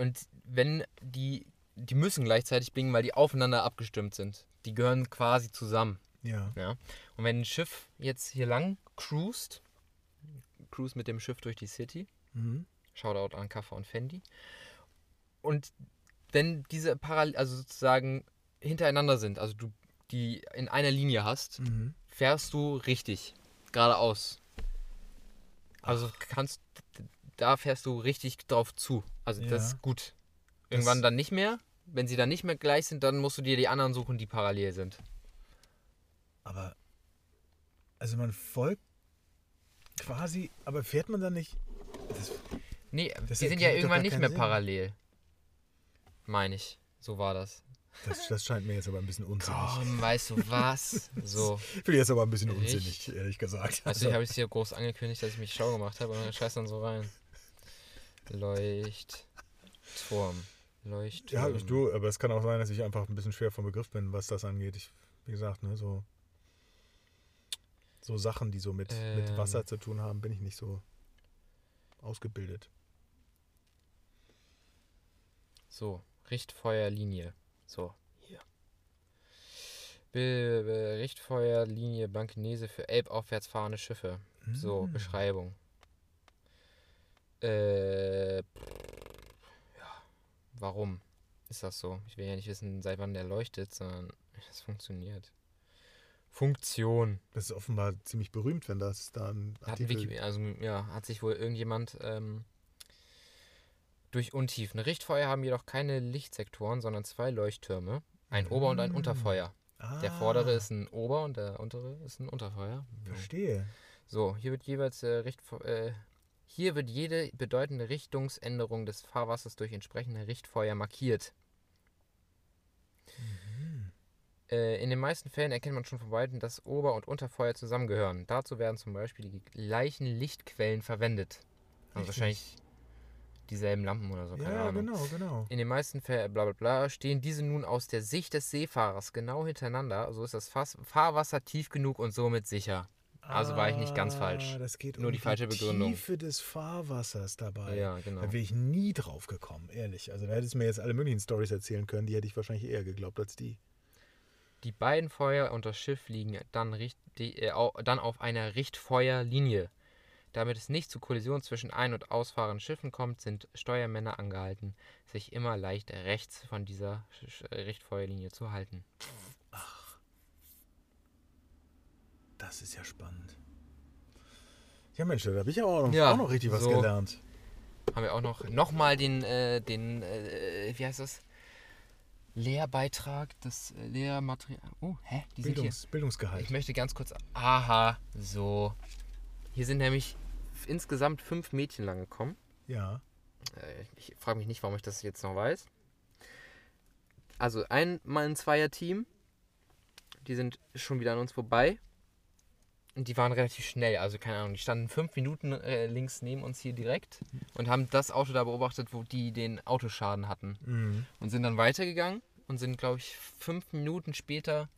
Und wenn die, die müssen gleichzeitig blinken, weil die aufeinander abgestimmt sind. Die gehören quasi zusammen. Ja. Ja. Und wenn ein Schiff jetzt hier lang cruist, cruise mit dem Schiff durch die City, Mhm. Shoutout an Kaffer und Fendi. Und wenn diese parallel, also sozusagen hintereinander sind, also du die in einer Linie hast, Mhm. fährst du richtig geradeaus. Also kannst da fährst du richtig drauf zu. Also das Ja. ist gut. Irgendwann Das- dann nicht mehr. Wenn sie dann nicht mehr gleich sind, dann musst du dir die anderen suchen, die parallel sind. Aber, also man folgt quasi, aber fährt man dann nicht? Das, Nee, Das die sind ja irgendwann nicht mehr Sinn. parallel. Meine ich. So war das. Das, das scheint mir jetzt aber ein bisschen unsinnig. Komm, weißt du was? So. *laughs* Finde ich jetzt aber ein bisschen unsinnig, ehrlich gesagt. Also ich habe es hier groß angekündigt, dass ich mich schlau gemacht habe und dann scheiß dann so rein. Leuchtturm. Leuchtturm. Ja, ich du, aber es kann auch sein, dass ich einfach ein bisschen schwer vom Begriff bin, was das angeht. Ich, wie gesagt, ne, so, so Sachen, die so mit, mit Ähm. Wasser zu tun haben, bin ich nicht so ausgebildet. So, Richtfeuerlinie. So, hier. Be Be Richtfeuerlinie Blankenese für elbaufwärts fahrende Schiffe. So, Mm. Beschreibung. Äh, ja, warum ist das so? Ich will ja nicht wissen, seit wann der leuchtet, sondern *laughs* es funktioniert. Funktion. Das ist offenbar ziemlich berühmt, wenn das da ein Hat, Artikel... Wiki, also, ja, hat sich wohl irgendjemand ähm, durch Untiefen. Richtfeuer haben jedoch keine Lichtsektoren, sondern zwei Leuchttürme. Ein Ober- und ein Mm. Unterfeuer. ah, Der vordere ist ein Ober- und der untere ist ein Unterfeuer. Verstehe. So, hier wird jeweils äh, Richtfe äh, hier wird jede bedeutende Richtungsänderung des Fahrwassers durch entsprechende Richtfeuer markiert. Äh, in den meisten Fällen erkennt man schon von weitem, dass Ober- und Unterfeuer zusammengehören. Dazu werden zum Beispiel die gleichen Lichtquellen verwendet. Also Richtig. wahrscheinlich dieselben Lampen oder so, keine ja, Ahnung. genau, genau. In den meisten Fällen, bla bla bla, stehen diese nun aus der Sicht des Seefahrers genau hintereinander. So ist das Fahrwasser tief genug und somit sicher. Also war ich nicht ganz falsch. Ah, Das geht Nur um die falsche Begründung. Tiefe des Fahrwassers dabei. Ja, genau. Da wäre ich nie drauf gekommen, ehrlich. Also da hättest du mir jetzt alle möglichen Stories erzählen können, die hätte ich wahrscheinlich eher geglaubt als die. Die beiden Feuer und das Schiff liegen dann, richt, die, äh, dann auf einer Richtfeuerlinie. Damit es nicht zu Kollisionen zwischen ein- und ausfahrenden Schiffen kommt, sind Steuermänner angehalten, sich immer leicht rechts von dieser Richtfeuerlinie zu halten. Das ist ja spannend. Ja, Mensch, da habe ich auch noch, Ja, auch noch richtig was so. gelernt. Haben wir auch noch nochmal den, äh, den äh, wie heißt das? Lehrbeitrag, das äh, Lehrmaterial. Oh, hä? Die. Bildungs, Bildungsgehalt. Ich möchte ganz kurz. Aha, so. Hier sind nämlich insgesamt fünf Mädchen lang gekommen. Ja. Äh, ich frage mich nicht, warum ich das jetzt noch weiß. Also einmal ein Zweier-Team. Die sind schon wieder an uns vorbei. Die waren relativ schnell. Also keine Ahnung, die standen fünf Minuten äh, links neben uns hier direkt und haben das Auto da beobachtet, wo die den Autoschaden hatten. Mhm. Und sind dann weitergegangen und sind, glaube ich, fünf Minuten später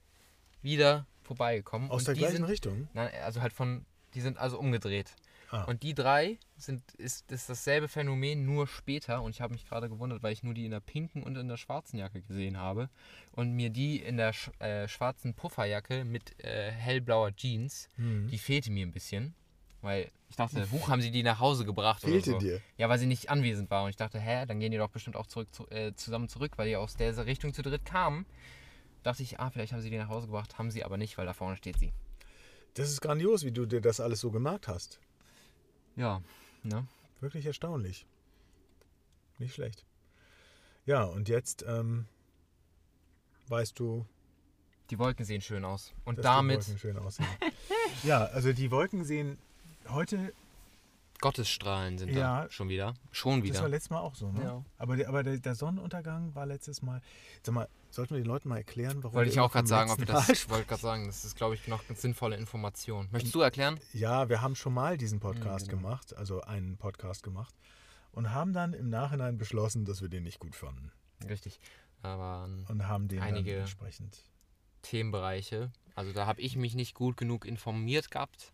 wieder vorbeigekommen. Aus und der gleichen sind, Richtung. Nein, also halt von, die sind also umgedreht. Ah. Und die drei sind, ist, ist dasselbe Phänomen, nur später. Und ich habe mich gerade gewundert, weil ich nur die in der pinken und in der schwarzen Jacke gesehen habe. Und mir die in der sch äh, schwarzen Pufferjacke mit äh, hellblauer Jeans, Mhm. die fehlte mir ein bisschen. Weil ich dachte, huch, haben sie die nach Hause gebracht Fehlte oder so. dir? Ja, weil sie nicht anwesend war. Und ich dachte, hä, dann gehen die doch bestimmt auch zurück, zu, äh, zusammen zurück, weil die aus dieser Richtung zu dritt kamen. Dachte ich, ah, vielleicht haben sie die nach Hause gebracht. Haben sie aber nicht, weil da vorne steht sie. Das ist grandios, wie du dir das alles so gemerkt hast. Ja, ne? Wirklich erstaunlich. Nicht schlecht. Ja, und jetzt ähm, weißt du, Die Wolken sehen schön aus. Und damit die Wolken schön aussehen. *laughs* ja, also die Wolken sehen heute, Gottesstrahlen sind Ja. da schon wieder. Schon das war wieder. letztes Mal auch so, ne? Ja. Aber, der, aber der, der Sonnenuntergang war letztes Mal. Sag mal, sollten wir den Leuten mal erklären, warum Wollte wir ich auch gerade sagen, ob wir das. Ich *laughs* wollte gerade sagen, das ist, glaube ich, noch eine sinnvolle Information. Möchtest du erklären? Ja, wir haben schon mal diesen Podcast genau. gemacht, also einen Podcast gemacht und haben dann im Nachhinein beschlossen, dass wir den nicht gut fanden Richtig. Waren und haben den Einige- dann entsprechend. Themenbereiche. Also da habe ich mich nicht gut genug informiert gehabt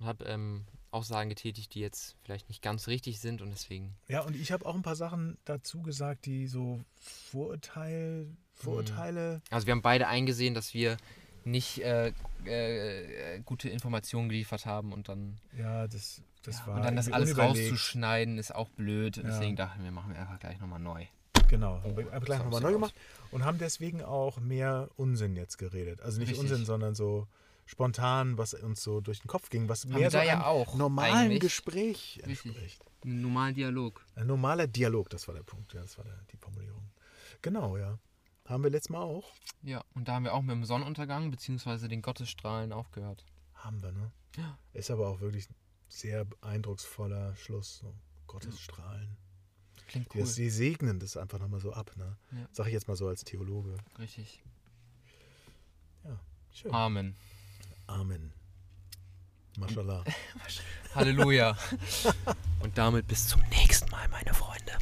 und habe ähm, Aussagen getätigt, die jetzt vielleicht nicht ganz richtig sind und deswegen. Ja, und ich habe auch ein paar Sachen dazu gesagt, die so Vorurteil, Vorurteile. Also wir haben beide eingesehen, dass wir nicht äh, äh, gute Informationen geliefert haben und dann, Ja, das, das war. und dann das alles rauszuschneiden ist auch blöd. Ja. Deswegen dachten wir, machen wir einfach gleich nochmal neu. Genau, haben wir Oh, gleich das nochmal neu gemacht und haben deswegen auch mehr Unsinn jetzt geredet. Also nicht Richtig. Unsinn, sondern so spontan, was uns so durch den Kopf ging, was Haben mehr so ja einem normalen eigentlich. Gespräch Richtig. entspricht. Einen normalen Dialog. Ein normaler Dialog, das war der Punkt, ja, das war der, die Formulierung. Genau, ja. Haben wir letztes Mal auch? Ja, und da haben wir auch mit dem Sonnenuntergang bzw. den Gottesstrahlen aufgehört. Haben wir, ne? Ja. Ist aber auch wirklich ein sehr eindrucksvoller Schluss. So. Gottesstrahlen. Klingt cool. das, die segnen das einfach nochmal so ab. Ne? Ja. Sag ich jetzt mal so als Theologe. Richtig. Schön. Amen. Amen. Mashallah. *laughs* Halleluja. *laughs* Und damit bis zum nächsten Mal, meine Freunde.